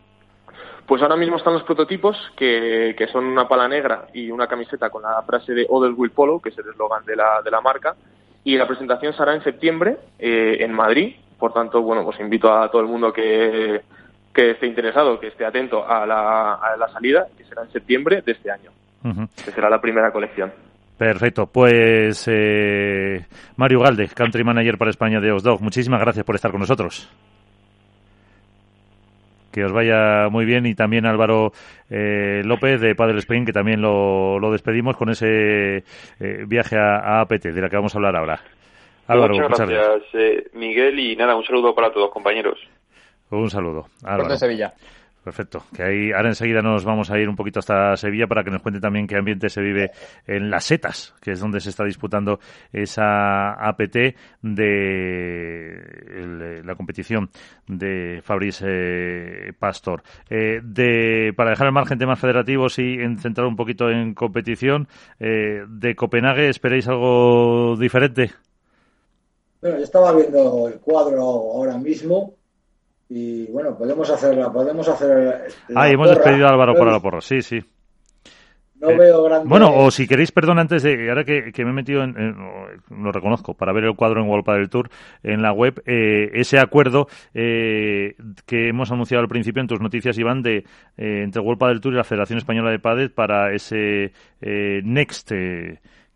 Speaker 7: Pues ahora mismo están los prototipos, que, que, son una pala negra y una camiseta con la frase de Odell Will Polo, que es el eslogan de la, de la marca. Y la presentación será en septiembre eh, en Madrid. Por tanto, bueno, pues invito a todo el mundo que, que esté interesado, que esté atento a la, a la salida, que será en septiembre de este año, que será la primera colección.
Speaker 2: Perfecto, pues eh, Mario Galde, Country Manager para España de Osdog, muchísimas gracias por estar con nosotros que os vaya muy bien y también Álvaro eh, López de Padel Spain que también lo, lo despedimos con ese eh, viaje a, APT de la que vamos a hablar ahora.
Speaker 8: Álvaro, muchas, gracias, eh, Miguel y nada, un saludo para todos compañeros.
Speaker 2: Un saludo. Álvaro.
Speaker 4: de Sevilla.
Speaker 2: Perfecto. Que ahí, ahora enseguida nos vamos a ir un poquito hasta Sevilla para que nos cuente también qué ambiente se vive en las setas, que es donde se está disputando esa APT de la competición de Fabrice Pastor. Eh, de, para dejar el margen temas federativos y centrar un poquito en competición, eh, de Copenhague, ¿esperáis algo diferente?
Speaker 3: Bueno, yo estaba viendo el cuadro ahora mismo y bueno, podemos hacerla, podemos hacer.
Speaker 2: ah, hemos despedido a Álvaro para la porra, sí, sí.
Speaker 3: No veo grande...
Speaker 2: Bueno, o si queréis, perdón, antes de, ahora que, me he metido en, lo reconozco, para ver el cuadro en World del Tour en la web, eh, ese acuerdo eh, que hemos anunciado al principio en tus noticias, Iván, de eh, entre World del Tour y la Federación Española de Padel para ese Next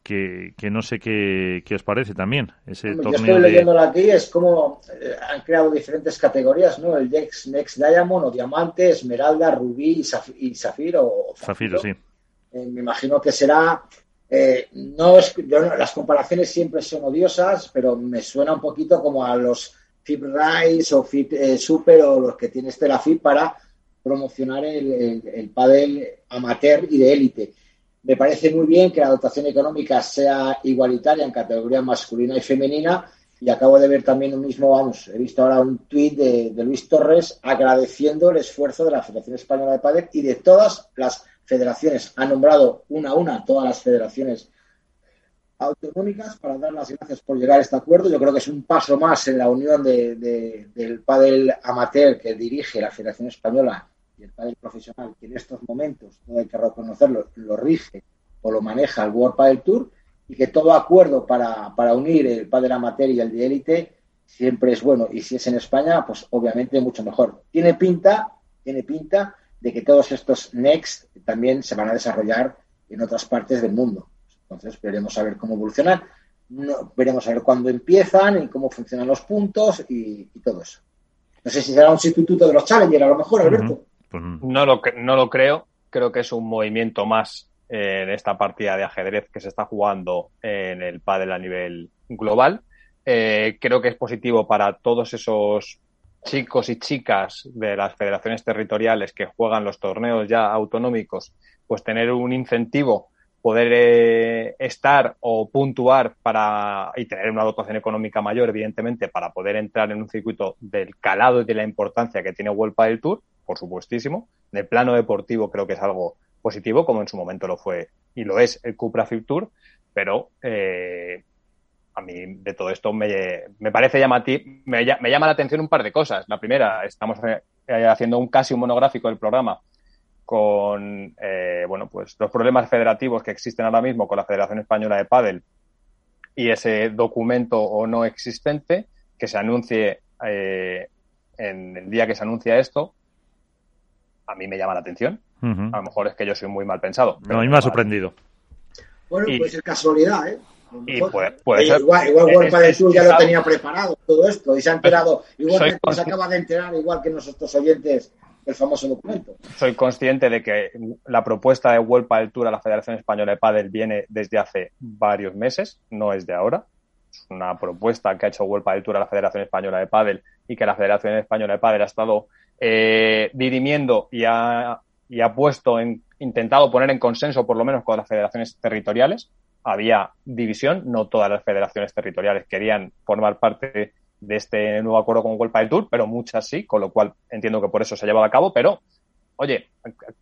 Speaker 2: que, que no sé qué, qué, os parece también. Ese
Speaker 3: Yo estoy leyéndolo aquí, es como eh, han creado diferentes categorías, ¿no? El Next, Next Diamond o Diamante, Esmeralda, Rubí y, Zafiro. O
Speaker 2: Zafiro, sí.
Speaker 3: Eh, me imagino que será. Eh, no es, las comparaciones siempre son odiosas, pero me suena un poquito como a los FIP Rise o FIP Super o los que tiene este la FIP para promocionar el, el, el pádel amateur y de élite me parece muy bien que la dotación económica sea igualitaria en categoría masculina y femenina. Y acabo de ver también un mismo, vamos, he visto ahora un tuit de, Luis Torres agradeciendo el esfuerzo de la Federación Española de Padel y de todas las federaciones. Ha nombrado una a una todas las federaciones autonómicas para dar las gracias por llegar a este acuerdo. Yo creo que es un paso más en la unión del pádel amateur que dirige la Federación Española y el padre profesional, que en estos momentos, no hay que reconocerlo, lo rige o lo maneja el World Padel Tour, y que todo acuerdo para, para unir el padre amateur y el de élite siempre es bueno. Y si es en España, pues obviamente mucho mejor. Tiene pinta, tiene pinta de que todos estos Next también se van a desarrollar en otras partes del mundo. Entonces veremos a ver cómo evolucionan, no, veremos a ver cuándo empiezan y cómo funcionan los puntos y, todo eso. No sé si será un sustituto de los Challenger, a lo mejor, Alberto.
Speaker 4: No, lo, no lo creo. Creo que es un movimiento más en esta partida de ajedrez que se está jugando en el pádel a nivel global. Eh, creo que es positivo para todos esos chicos y chicas de las federaciones territoriales que juegan los torneos ya autonómicos, pues tener un incentivo, poder eh, estar o puntuar para y tener una dotación económica mayor, evidentemente, para poder entrar en un circuito del calado y de la importancia que tiene World del Tour por supuestísimo. En el plano deportivo creo que es algo positivo, como en su momento lo fue y lo es el Cupra Fit Tour, pero eh, a mí de todo esto me, me parece llamativo, me, me, llama la atención un par de cosas. La primera, estamos eh, haciendo un casi un monográfico del programa con eh, bueno pues los problemas federativos que existen ahora mismo con la Federación Española de Padel y ese documento o no existente que se anuncie en el día que se anuncia esto a mí me llama la atención. A lo mejor es que yo soy muy mal pensado.
Speaker 2: No, a mí me ha sorprendido.
Speaker 3: Bueno, puede ser casualidad, ¿eh?
Speaker 4: Y puede, ser.
Speaker 3: Igual, igual del Sur ya lo tenía preparado todo esto y se ha enterado, igual que se acaba de enterar, igual que nosotros oyentes, el famoso documento.
Speaker 4: Soy consciente de que la propuesta de World del Tour a la Federación Española de Padel viene desde hace varios meses, no es de ahora. es una propuesta que ha hecho World Padel Tour a la Federación Española de Padel y que la Federación Española de Padel ha estado eh, dirimiendo y ha, y ha puesto en, intentado poner en consenso, por lo menos con las federaciones territoriales. Había división, no todas las federaciones territoriales querían formar parte de este nuevo acuerdo con World Padel Tour, pero muchas sí, con lo cual entiendo que por eso se ha llevado a cabo, pero oye,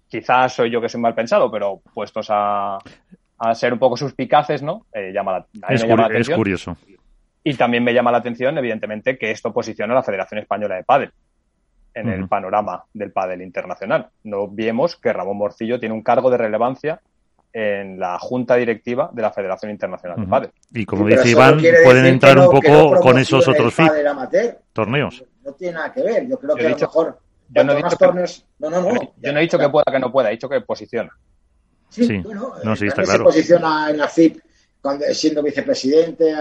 Speaker 4: quizás soy yo que soy mal pensado, pero puestos a, a ser un poco suspicaces, ¿no? Eh, llama la,
Speaker 2: es, llama la atención. es curioso.
Speaker 4: Y también me llama la atención, evidentemente, que esto posiciona a la Federación Española de Pádel en el panorama del pádel internacional. No vemos que Ramón Morcillo tiene un cargo de relevancia en la junta directiva de la Federación Internacional de Pádel.
Speaker 2: Y como dice Iván, pueden entrar un poco con esos otros torneos.
Speaker 3: No, tiene nada que ver. Yo creo que a lo mejor
Speaker 4: yo no, he dicho torneos... no, no, no, yo no he dicho que pueda que no pueda, he dicho que posiciona.
Speaker 3: Sí, bueno, no, sí, está claro. se posiciona en la FIP cuando, siendo vicepresidente,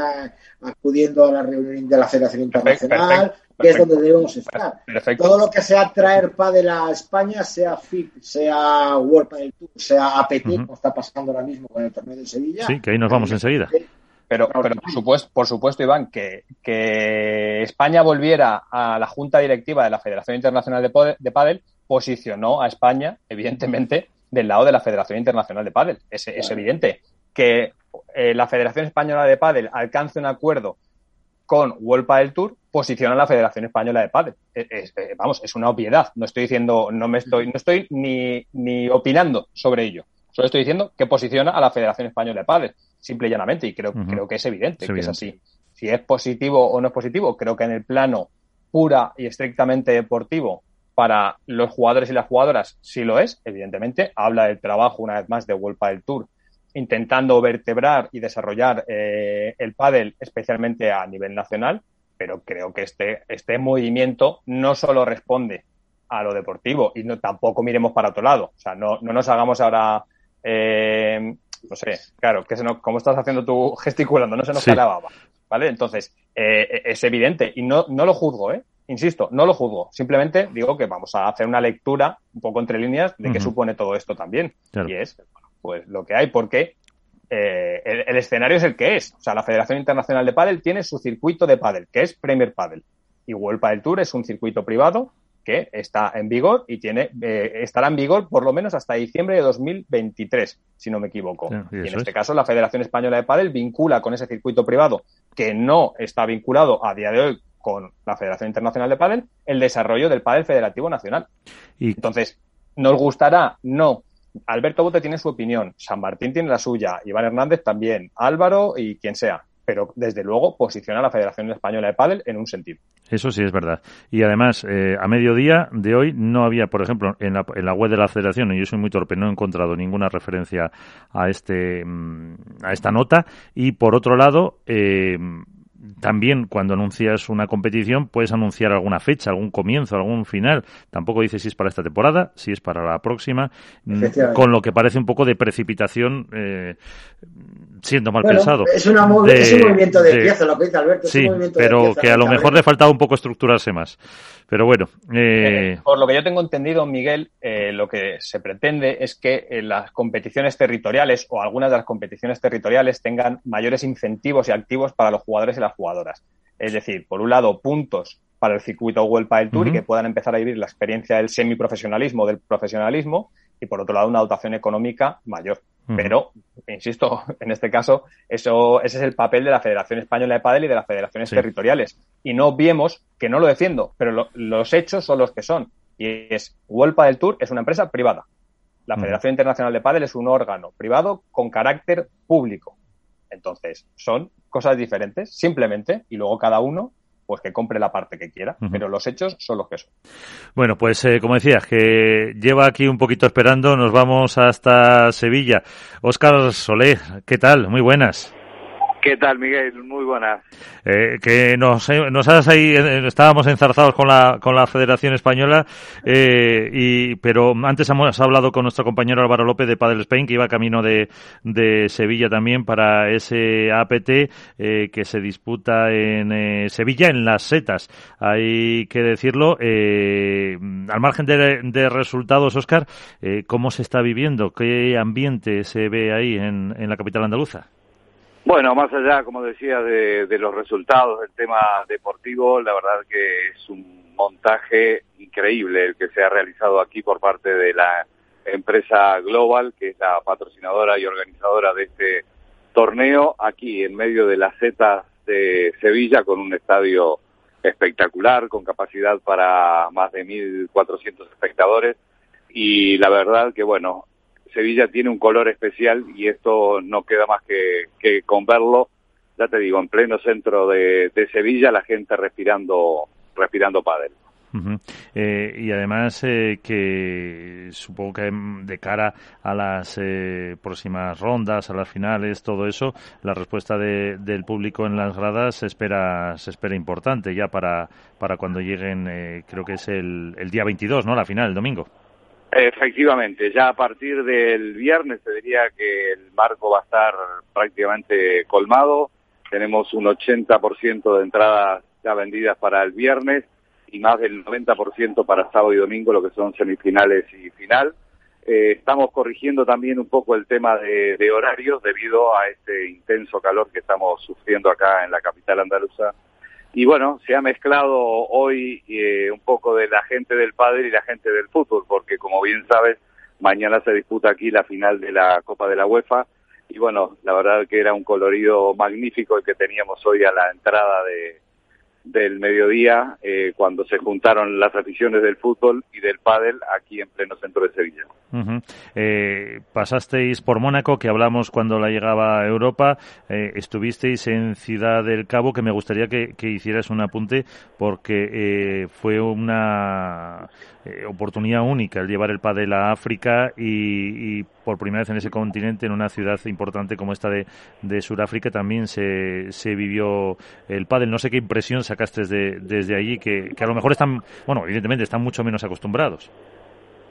Speaker 3: acudiendo a la reunión de la Federación Internacional, que es donde debemos estar. Todo lo que sea traer pádel a España, sea FIP, sea World Padel Tour, sea APT, como está pasando ahora mismo con el torneo de Sevilla.
Speaker 2: Sí, que ahí nos vamos enseguida.
Speaker 4: Pero, pero por supuesto, por supuesto, Iván, que, que España volviera a la Junta Directiva de la Federación Internacional de, de Padel posicionó a España, evidentemente, del lado de la Federación Internacional de Padel. Es, es evidente que eh, la Federación Española de Padel alcance un acuerdo con World Padel Tour, posiciona a la Federación Española de Padel. Es, eh, vamos, es una obviedad. No estoy diciendo, no me estoy, no estoy ni, ni opinando sobre ello. Solo estoy diciendo que posiciona a la Federación Española de Padel, simple y llanamente, y creo, creo que es evidente, que es así. Si es positivo o no es positivo, creo que en el plano pura y estrictamente deportivo para los jugadores y las jugadoras sí lo es, evidentemente. Habla del trabajo, una vez más, de World Padel Tour, intentando vertebrar y desarrollar eh, el pádel, especialmente a nivel nacional, pero creo que este, este movimiento no solo responde a lo deportivo y no tampoco miremos para otro lado. O sea, no, no nos hagamos ahora, eh, no sé, claro, que se nos, como estás haciendo tú gesticulando, no se nos sí. ¿vale? Entonces, eh, es evidente y no, no lo juzgo, ¿eh? Insisto, no lo juzgo. Simplemente digo que vamos a hacer una lectura un poco entre líneas de qué supone todo esto también. Y es, pues lo que hay, porque eh, el, escenario es el que es. O sea, la Federación Internacional de Padel tiene su circuito de pádel, que es Premier Padel. Y World Padel Tour es un circuito privado que está en vigor y tiene eh, estará en vigor por lo menos hasta diciembre de 2023, si no me equivoco. y, en este caso, la Federación Española de Padel vincula con ese circuito privado que no está vinculado a día de hoy con la Federación Internacional de Padel el desarrollo del pádel federativo nacional. Y... Entonces, ¿nos gustará? No. Alberto Bote tiene su opinión, San Martín tiene la suya, Iván Hernández también, Álvaro y quien sea. Pero desde luego posiciona a la Federación Española de Pádel en un sentido.
Speaker 2: Eso sí es verdad. Y además, eh, a mediodía de hoy no había, por ejemplo, en la, en la, web de la Federación, y yo soy muy torpe, no he encontrado ninguna referencia a este mm, a esta nota. Y por otro lado, eh, también cuando anuncias una competición puedes anunciar alguna fecha, algún comienzo, algún final. Tampoco dices si es para esta temporada, si es para la próxima, mm, con lo que parece un poco de precipitación, eh, siendo mal pensado.
Speaker 3: Es, un movimiento de, pieza, lo que dice Alberto.
Speaker 2: Sí, pero que a lo mejor le faltaba un poco estructurarse más. Pero bueno. Eh,
Speaker 4: eh... Por lo que yo tengo entendido, Miguel, eh, lo que se pretende es que eh, las competiciones territoriales o algunas de las competiciones territoriales tengan mayores incentivos y activos para los jugadores y las jugadoras. Es decir, por un lado, puntos para el circuito World Padel Tour y que puedan empezar a vivir la experiencia del semiprofesionalismo, del profesionalismo, y por otro lado, una dotación económica mayor. Pero, insisto, en este caso, eso, ese es el papel de la Federación Española de Padel y de las federaciones territoriales. Y no viemos, que no lo defiendo, pero los hechos son los que son. Y es, World Padel Tour es una empresa privada. La Federación Internacional de Padel es un órgano privado con carácter público. Entonces, son cosas diferentes, simplemente, y luego cada uno pues que compre la parte que quiera, pero los hechos son los que son.
Speaker 2: Bueno, pues eh, como decías, que lleva aquí un poquito esperando, nos vamos hasta Sevilla. Óscar Solé, ¿qué tal? Muy buenas.
Speaker 9: ¿Qué tal, Miguel? Muy buenas.
Speaker 2: Eh, que nos, nos has ahí, eh, estábamos enzarzados con la, con la Federación Española, eh, y, pero antes hemos hablado con nuestro compañero Álvaro López de Padel Spain, que iba camino de, de Sevilla también para ese APT eh, que se disputa en eh, Sevilla, en las setas. Hay que decirlo, eh, al margen de, de resultados, Oscar, ¿cómo se está viviendo? ¿Qué ambiente se ve ahí en, en la capital andaluza?
Speaker 9: Bueno, más allá, como decía, de, de, los resultados del tema deportivo, la verdad que es un montaje increíble el que se ha realizado aquí por parte de la empresa Global, que es la patrocinadora y organizadora de este torneo, aquí en medio de la Z de Sevilla, con un estadio espectacular, con capacidad para más de 1.400 espectadores. Y la verdad que, bueno, Sevilla tiene un color especial y esto no queda más que, que con verlo, ya te digo, en pleno centro de, Sevilla, la gente respirando, respirando pádel.
Speaker 2: eh, y además eh, que supongo que de cara a las eh, próximas rondas, a las finales, todo eso, la respuesta de, del público en las gradas se espera, se espera importante ya para, para cuando lleguen, eh, creo que es el, el día 22, ¿no? La final, el domingo.
Speaker 9: Efectivamente, ya a partir del viernes se diría que el marco va a estar prácticamente colmado. Tenemos un 80% de entradas ya vendidas para el viernes y más del 90% para sábado y domingo, lo que son semifinales y final. Eh, estamos corrigiendo también un poco el tema de, de, horarios debido a este intenso calor que estamos sufriendo acá en la capital andaluza y bueno, se ha mezclado hoy eh, un poco de la gente del padre y la gente del fútbol, porque como bien sabes, mañana se disputa aquí la final de la Copa de la UEFA. Y bueno, la verdad que era un colorido magnífico el que teníamos hoy a la entrada de, del mediodía eh, cuando se juntaron las aficiones del fútbol y del pádel aquí en pleno centro de Sevilla.
Speaker 2: Eh, pasasteis por Mónaco, que hablamos cuando la llegaba a Europa, eh, estuvisteis en Ciudad del Cabo, que me gustaría que, que hicieras un apunte porque eh, fue una oportunidad única el llevar el pádel a África y, y, por primera vez en ese continente, en una ciudad importante como esta de, de Sudáfrica, también se, se vivió el pádel. No sé qué impresión sacaste desde, desde allí, que, a lo mejor están, bueno, evidentemente están mucho menos acostumbrados.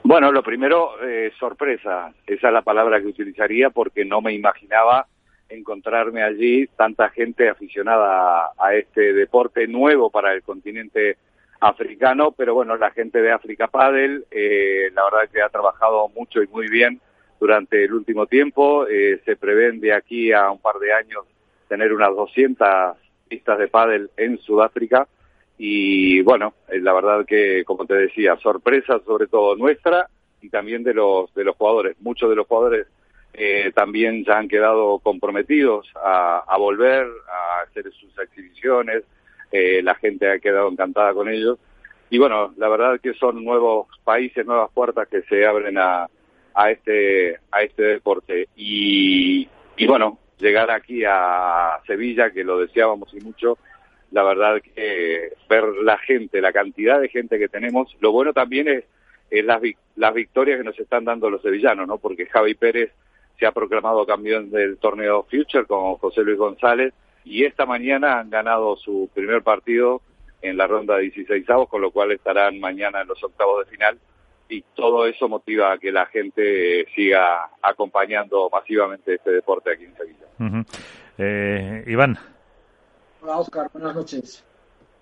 Speaker 9: Bueno, lo primero, eh, sorpresa. Esa es la palabra que utilizaría porque no me imaginaba encontrarme allí tanta gente aficionada a, a este deporte nuevo para el continente africano, pero bueno, la gente de África Padel, eh, la verdad que ha trabajado mucho y muy bien durante el último tiempo. Eh, se prevén de aquí a un par de años tener unas 200 pistas de pádel en Sudáfrica y bueno, la verdad que como te decía, sorpresa sobre todo nuestra y también de los de los jugadores. Muchos de los jugadores eh, también ya han quedado comprometidos a, a volver a hacer sus exhibiciones, eh, la gente ha quedado encantada con ellos. Y bueno, la verdad que son nuevos países, nuevas puertas que se abren a, a este a este deporte. Y, y bueno, llegar aquí a Sevilla, que lo deseábamos y mucho, la verdad que ver la gente, la cantidad de gente que tenemos, lo bueno también es, es las, las victorias que nos están dando los sevillanos, ¿no? Porque Javi Pérez se ha proclamado campeón del torneo Future con José Luis González, y esta mañana han ganado su primer partido en la ronda de 16 avos, con lo cual estarán mañana en los octavos de final y todo eso motiva a que la gente siga acompañando masivamente este deporte aquí en Sevilla.
Speaker 2: Uh -huh. eh, Iván.
Speaker 3: Hola Oscar, buenas noches.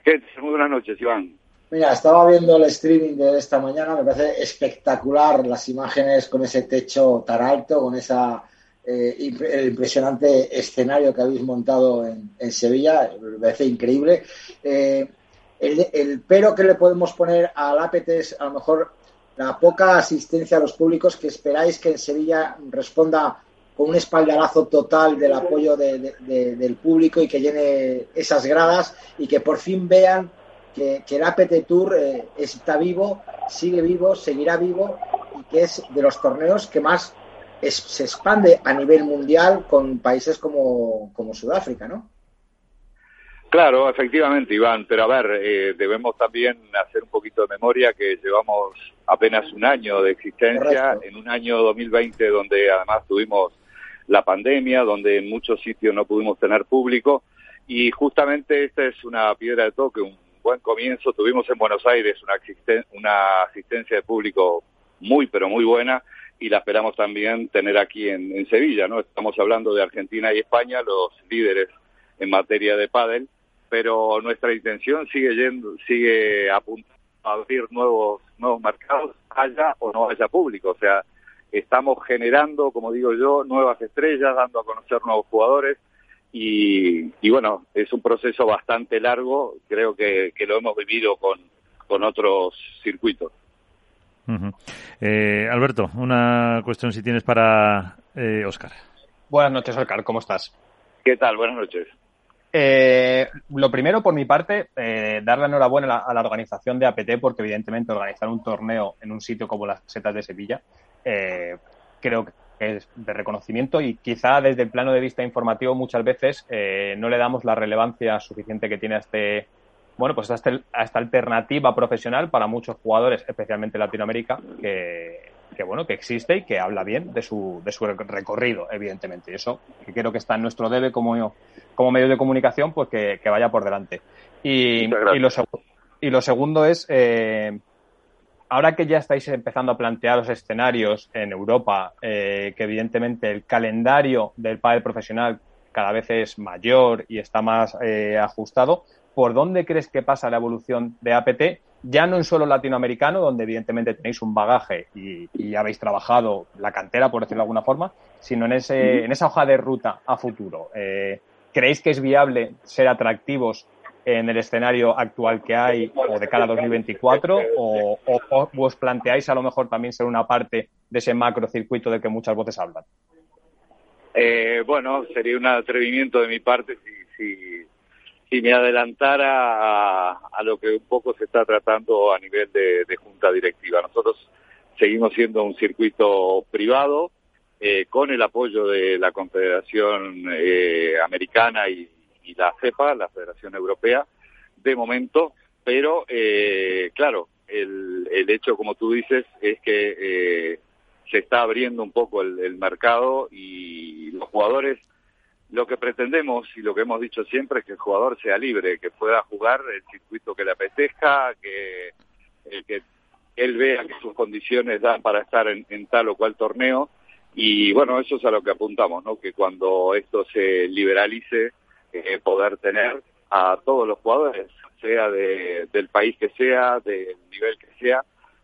Speaker 9: ¿Qué? Muy buenas noches, Iván.
Speaker 3: Mira, estaba viendo el streaming de esta mañana, me parece espectacular las imágenes con ese techo tan alto, con esa eh, el impresionante escenario que habéis montado en, en Sevilla, me parece increíble. Eh, el, el, pero que le podemos poner al APT es a lo mejor la poca asistencia a los públicos que esperáis que en Sevilla responda con un espaldarazo total del apoyo de, de, de, del público y que llene esas gradas y que por fin vean que, el APT Tour eh, está vivo, sigue vivo, seguirá vivo y que es de los torneos que más se expande a nivel mundial con países como, como Sudáfrica, ¿no?
Speaker 9: Claro, efectivamente, Iván, pero a ver, eh, debemos también hacer un poquito de memoria que llevamos apenas un año de existencia, Correcto. en un año 2020 donde además tuvimos la pandemia, donde en muchos sitios no pudimos tener público, y justamente esta es una piedra de toque, un buen comienzo. Tuvimos en Buenos Aires una, asisten una asistencia de público muy, pero muy buena, y la esperamos también tener aquí en, en Sevilla, ¿no? Estamos hablando de Argentina y España, los líderes en materia de pádel, pero nuestra intención sigue yendo, sigue apuntando a abrir nuevos nuevos mercados, haya o no haya público, o sea, estamos generando, como digo yo, nuevas estrellas, dando a conocer nuevos jugadores y, y, bueno, es un proceso bastante largo, creo que, que lo hemos vivido con, con otros circuitos.
Speaker 2: eh, Alberto, una cuestión si tienes para eh, Oscar.
Speaker 4: Buenas noches, Oscar, ¿cómo estás?
Speaker 9: ¿Qué tal? Buenas noches.
Speaker 4: Eh, lo primero, por mi parte, eh, dar la enhorabuena a la, organización de APT, porque evidentemente organizar un torneo en un sitio como las Setas de Sevilla, eh, creo que es de reconocimiento y quizá desde el plano de vista informativo muchas veces eh, no le damos la relevancia suficiente que tiene a este bueno pues a, este, a esta alternativa profesional para muchos jugadores especialmente en Latinoamérica que, que, bueno que existe y que habla bien de su, de su recorrido evidentemente. Y eso que creo que está en nuestro debe como como medios de comunicación pues que, que vaya por delante. Y, y, lo, y lo segundo es eh, ahora que ya estáis empezando a plantear los escenarios en Europa, eh, que evidentemente el calendario del pádel profesional cada vez es mayor y está más eh, ajustado, ¿por dónde crees que pasa la evolución de APT? Ya no en solo latinoamericano, donde evidentemente tenéis un bagaje y, y habéis trabajado la cantera, por decirlo de alguna forma, sino en, ese, en esa hoja de ruta a futuro. Eh, ¿Creéis que es viable ser atractivos en el escenario actual que hay o de cara a 2024 o, o, os planteáis a lo mejor también ser una parte de ese macro circuito del que muchas voces hablan?
Speaker 9: Eh, bueno, sería un atrevimiento de mi parte si, si, si me adelantara a, a, lo que un poco se está tratando a nivel de, junta directiva. Nosotros seguimos siendo un circuito privado eh, con el apoyo de la Confederación eh, Americana y, y la CEPA, la Federación Europea, de momento, pero eh, claro, el, el, hecho, como tú dices, es que eh, se está abriendo un poco el, el, mercado y los jugadores, lo que pretendemos y lo que hemos dicho siempre es que el jugador sea libre, que pueda jugar el circuito que le apetezca, que, eh, que él vea que sus condiciones dan para estar en, en tal o cual torneo. Y bueno, eso es a lo que apuntamos, ¿no? Que cuando esto se liberalice, eh, poder tener a todos los jugadores, sea de, del país que sea, del nivel que sea,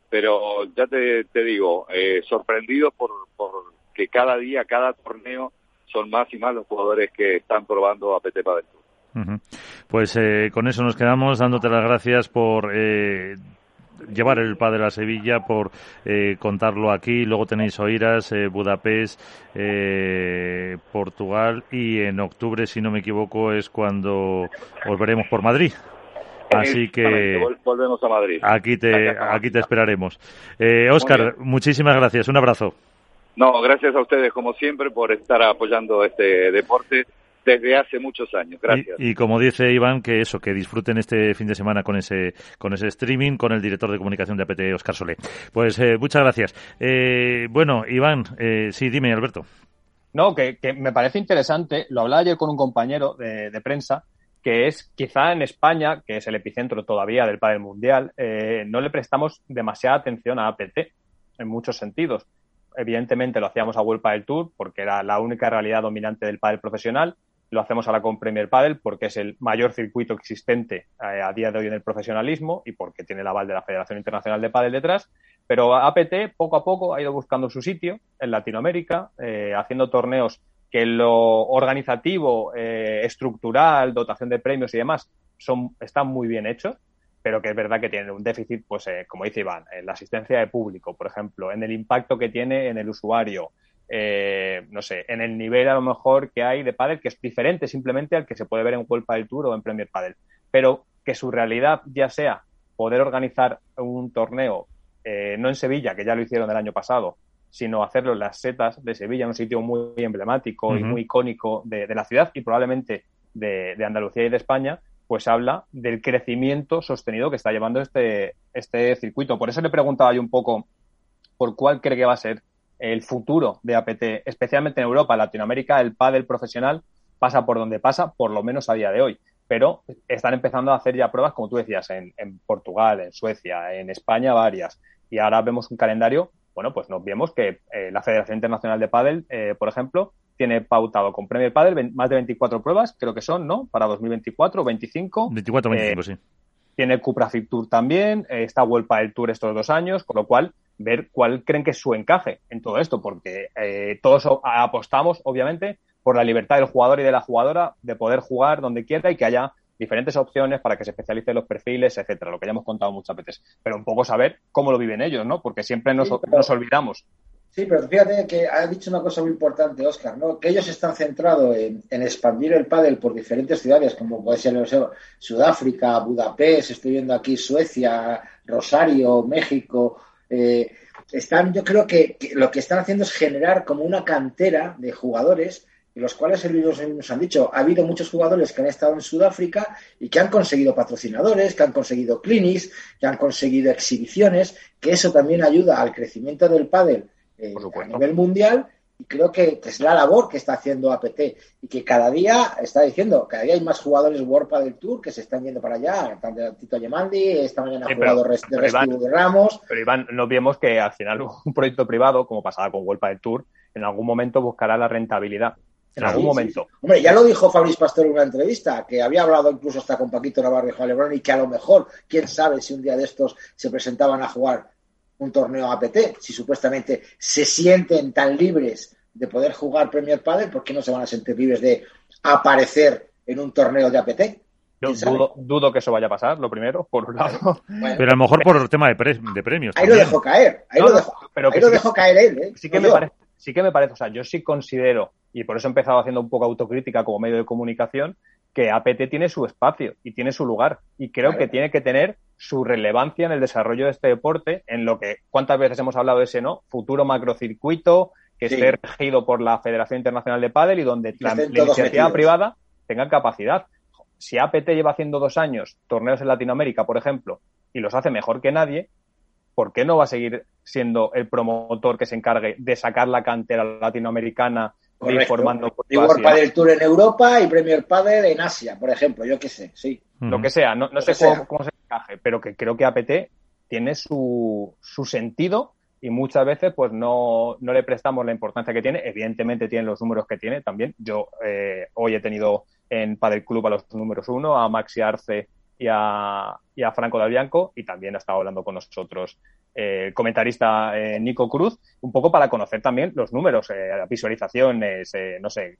Speaker 9: pero ya te, te digo, eh, sorprendidos por, por que cada día, cada torneo son más y más los jugadores que están probando a PT Padel Tour.
Speaker 2: Uh -huh. Pues eh, con eso nos quedamos dándote las gracias por eh, llevar el padre a Sevilla por eh, contarlo aquí. Luego tenéis Oiras, eh, Budapest, eh, Portugal y en octubre, si no me equivoco, es cuando os veremos por Madrid. Así que
Speaker 9: volvemos a Madrid.
Speaker 2: Aquí te, aquí te esperaremos. Eh, Oscar, muchísimas gracias. Un abrazo.
Speaker 9: No, gracias a ustedes como siempre por estar apoyando este deporte desde hace muchos años. Gracias.
Speaker 2: Y, y, como dice Iván, que eso, que disfruten este fin de semana con ese, con ese streaming, con el director de comunicación de APT, Oscar Solé. Pues eh, muchas gracias. Eh, bueno, Iván, eh, sí, dime, Alberto.
Speaker 4: No, que, que, me parece interesante, lo hablaba yo con un compañero de, de, prensa, que es quizá en España, que es el epicentro todavía del pádel mundial, eh, no le prestamos demasiada atención a APT en muchos sentidos. Evidentemente lo hacíamos a World Padel Tour porque era la única realidad dominante del pádel profesional, lo hacemos ahora con Premier Padel porque es el mayor circuito existente eh, a día de hoy en el profesionalismo y porque tiene el aval de la Federación Internacional de Padel detrás. Pero APT poco a poco ha ido buscando su sitio en Latinoamérica, eh, haciendo torneos que lo organizativo, eh, estructural, dotación de premios y demás son, están muy bien hechos, pero que es verdad que tienen un déficit, pues eh, como dice Iván, en la asistencia de público, por ejemplo, en el impacto que tiene en el usuario, eh, no sé, en el nivel a lo mejor que hay de pádel, que es diferente simplemente al que se puede ver en World Padel Tour o en Premier Padel, pero que su realidad ya sea poder organizar un torneo, eh, no en Sevilla, que ya lo hicieron el año pasado, sino hacerlo en las setas de Sevilla, un sitio muy emblemático uh -huh. y muy icónico de, de, la ciudad y probablemente de, de Andalucía y de España, pues habla del crecimiento sostenido que está llevando este, este circuito. Por eso le preguntaba yo un poco por cuál cree que va a ser el futuro de APT, especialmente en Europa, Latinoamérica, el pádel profesional pasa por donde pasa, por lo menos a día de hoy. Pero están empezando a hacer ya pruebas, como tú decías, en, en Portugal, en Suecia, en España varias. Y ahora vemos un calendario, bueno, pues nos vemos que eh, la Federación Internacional de Pádel, eh, por ejemplo, tiene pautado con Premier Padel más de 24 pruebas, creo que son, ¿no? Para 2024 o 25.
Speaker 2: 24 25, eh, sí.
Speaker 4: Tiene Cupra Fit Tour también, eh, está World Padel Tour estos dos años, con lo cual ver cuál creen que es su encaje en todo esto, porque eh, todos apostamos, obviamente, por la libertad del jugador y de la jugadora de poder jugar donde quiera y que haya diferentes opciones para que se especialicen los perfiles, etcétera, lo que ya hemos contado muchas veces. Pero un poco saber cómo lo viven ellos, ¿no? Porque siempre nos, nos olvidamos
Speaker 3: Sí, pero fíjate que ha dicho una cosa muy importante, Oscar, ¿no? Que ellos están centrados en, expandir el pádel por diferentes ciudades, como puede ser Sudáfrica, Budapest, estoy viendo aquí Suecia, Rosario, México. Eh, están, yo creo que, lo que están haciendo es generar como una cantera de jugadores los cuales nos han dicho, ha habido muchos jugadores que han estado en Sudáfrica y que han conseguido patrocinadores, que han conseguido clinics, que han conseguido exhibiciones, que eso también ayuda al crecimiento del pádel eh, a nivel mundial y creo que, es la labor que está haciendo APT y que cada día está diciendo, cada día hay más jugadores World del Tour que se están yendo para allá, Tito Yemandi, esta mañana ha jugado de de Ramos.
Speaker 4: Pero Iván, no vemos que al final un proyecto privado, como pasaba con World del Tour, en algún momento buscará la rentabilidad. En algún momento.
Speaker 3: Hombre, ya lo dijo Fabriz Pastor en una entrevista, que había hablado incluso hasta con Paquito Navarro y Lebrón y que a lo mejor, quién sabe si un día de estos se presentaban a jugar un torneo APT, si supuestamente se sienten tan libres de poder jugar Premier Padel, ¿por qué no se van a sentir libres de aparecer en un torneo de APT?
Speaker 4: Yo dudo, que eso vaya a pasar, lo primero, por un lado.
Speaker 2: pero a lo mejor por el tema de, premios.
Speaker 3: Ahí lo dejo caer, ahí lo dejo, caer él. ¿eh?
Speaker 4: Sí que, me parece, sí que me parece, o sea, yo sí considero, y por eso he empezado haciendo un poco autocrítica como medio de comunicación, que APT tiene su espacio y tiene su lugar. Y creo que tiene que tener su relevancia en el desarrollo de este deporte, en lo que, ¿cuántas veces hemos hablado de ese, no? Futuro macrocircuito que esté regido por la Federación Internacional de Pádel y donde la, iniciativa privada tenga capacidad. Si APT lleva haciendo dos años torneos en Latinoamérica, por ejemplo, y los hace mejor que nadie, ¿por qué no va a seguir siendo el promotor que se encargue de sacar la cantera latinoamericana informando
Speaker 3: y World Padel Tour en Europa y Premier Padel en Asia, por ejemplo, yo qué sé, sí.
Speaker 4: Lo que sea, no, sé cómo, se encaje, pero que creo que APT tiene su, su sentido y muchas veces pues no, no, le prestamos la importancia que tiene. Evidentemente tiene los números que tiene también. Yo eh, hoy he tenido en Padel Club a los números uno, a Maxi Arce y a, y a Franco Dalbianco y también ha estado hablando con nosotros el comentarista eh, Nico Cruz, un poco para conocer también los números, eh, visualizaciones, eh, no sé,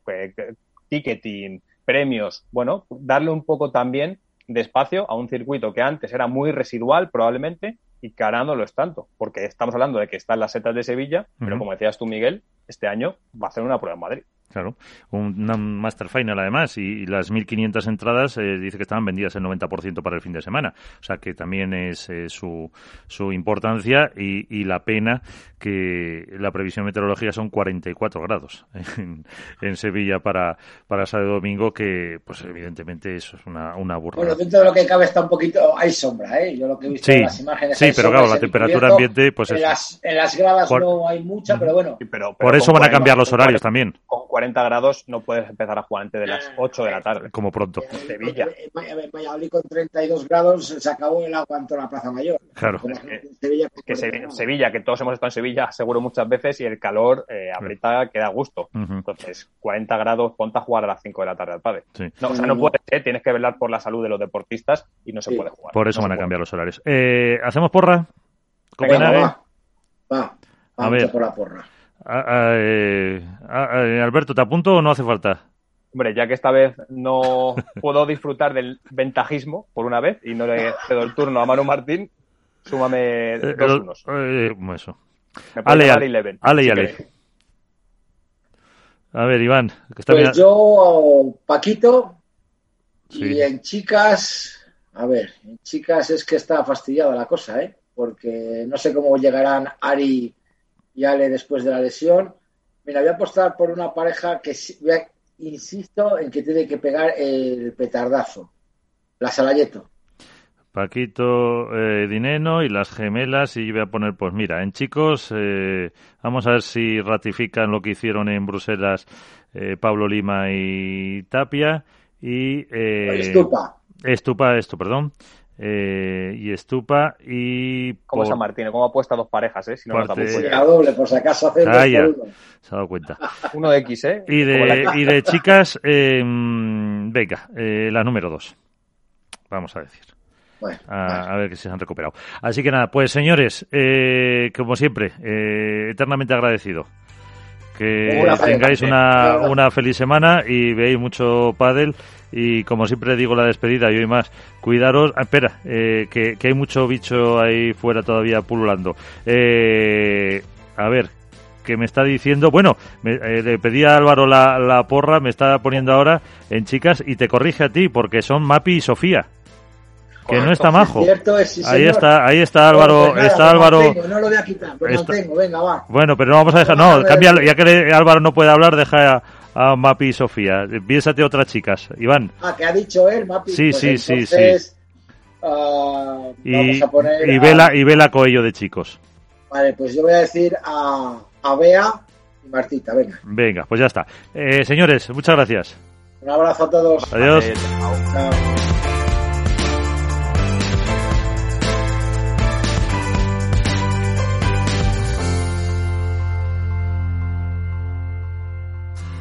Speaker 4: ticketing, premios, bueno, darle un poco también de espacio a un circuito que antes era muy residual probablemente y que ahora no lo es tanto, porque estamos hablando de que están las setas de Sevilla, pero como decías tú, Miguel, este año va a hacer una prueba en Madrid.
Speaker 2: Claro, un Master Final además y, las 1.500 entradas eh, dice que estaban vendidas el 90% para el fin de semana. O sea que también es eh, su, su importancia y, la pena que la previsión meteorológica son 44 grados en, Sevilla para, para sábado y domingo, que pues evidentemente eso es una, una burrada.
Speaker 3: Bueno, dentro de lo que cabe está un poquito, hay sombra, ¿eh? Yo lo que he visto en las imágenes.
Speaker 2: Sí, pero claro, la temperatura ambiente, pues
Speaker 3: en, las, en las gradas no hay mucha, pero bueno.
Speaker 2: por eso van a cambiar los horarios también.
Speaker 4: Con 40 grados no puedes empezar a jugar antes de las 8 de la tarde.
Speaker 2: Como pronto.
Speaker 4: En Sevilla.
Speaker 3: En Valladolid con 32 grados se acabó el agua en toda la Plaza Mayor.
Speaker 2: Claro.
Speaker 4: que, Sevilla, que todos hemos estado en Sevilla, seguro muchas veces, y el calor eh, aprieta que da gusto. Entonces, 40 grados, ponte a jugar a las 5 de la tarde al padre. No, o sea, no puede ser, tienes que velar por la salud de los deportistas y no se puede jugar.
Speaker 2: Por eso van a cambiar los horarios. Eh, ¿Hacemos porra?
Speaker 3: va, va, a ver. por la porra.
Speaker 2: Eh, Alberto, ¿te apunto o no hace falta?
Speaker 4: Hombre, ya que esta vez no puedo disfrutar del ventajismo por una vez y no le cedo el turno a Manu Martín, súmame eh, dos unos.
Speaker 2: Eh, eso. Ale, ale, ale, y ale. A ver, Iván.
Speaker 3: Que está pues yo, Paquito, y en chicas, a ver, en chicas es que está fastidiada la cosa, ¿eh? Porque no sé cómo llegarán Ari y Ale después de la lesión. Mira, voy a apostar por una pareja que insisto en que tiene que pegar el petardazo. La Salayeto.
Speaker 2: Paquito eh, Dineno y las gemelas y voy a poner, pues mira, en chicos, eh, vamos a ver si ratifican lo que hicieron en Bruselas eh, Pablo Lima y Tapia y...
Speaker 3: Estupa.
Speaker 2: Estupa, esto, perdón. Eh, y Estupa y...
Speaker 4: Como San Martín, como ha puesto dos parejas, ¿eh? Si no,
Speaker 3: parte... doble, por si acaso hace
Speaker 2: ah, ya. Se ha dado cuenta.
Speaker 4: uno de X, ¿eh?
Speaker 2: Y de, y de chicas, eh, venga, eh, la número dos. Vamos a decir. Bueno, a, ver que se han recuperado. Así que nada, pues señores, eh, como siempre, eh, eternamente agradecido Que tengáis una, una feliz semana y veáis mucho pádel y como siempre digo la despedida y hoy más, cuidaros, ah, espera, eh, que, hay mucho bicho ahí fuera todavía pululando. Eh, a ver, que me está diciendo, bueno, eh, le pedí a Álvaro la, la porra, me está poniendo ahora en chicas y te corrige a ti porque son Mapi y Sofía que no está majo. ahí está, ahí está Álvaro, pues está Álvaro.
Speaker 3: no lo voy a quitar, pues tengo, venga, va.
Speaker 2: Bueno, pero no vamos a dejar, no, cambia, ya que Álvaro no puede hablar, deja a, Mapi y Sofía. Piénsate otras chicas, Iván.
Speaker 3: Ah, que ha dicho él, Mapi.
Speaker 2: Sí, pues sí, sí, sí. Uh, y, a poner y, Vela, y Vela Coello de chicos.
Speaker 3: Vale, pues yo voy a decir a, a Bea y Martita, venga.
Speaker 2: Venga, pues ya está. Eh, señores, muchas gracias.
Speaker 3: Un abrazo a todos.
Speaker 2: Adiós. Chao.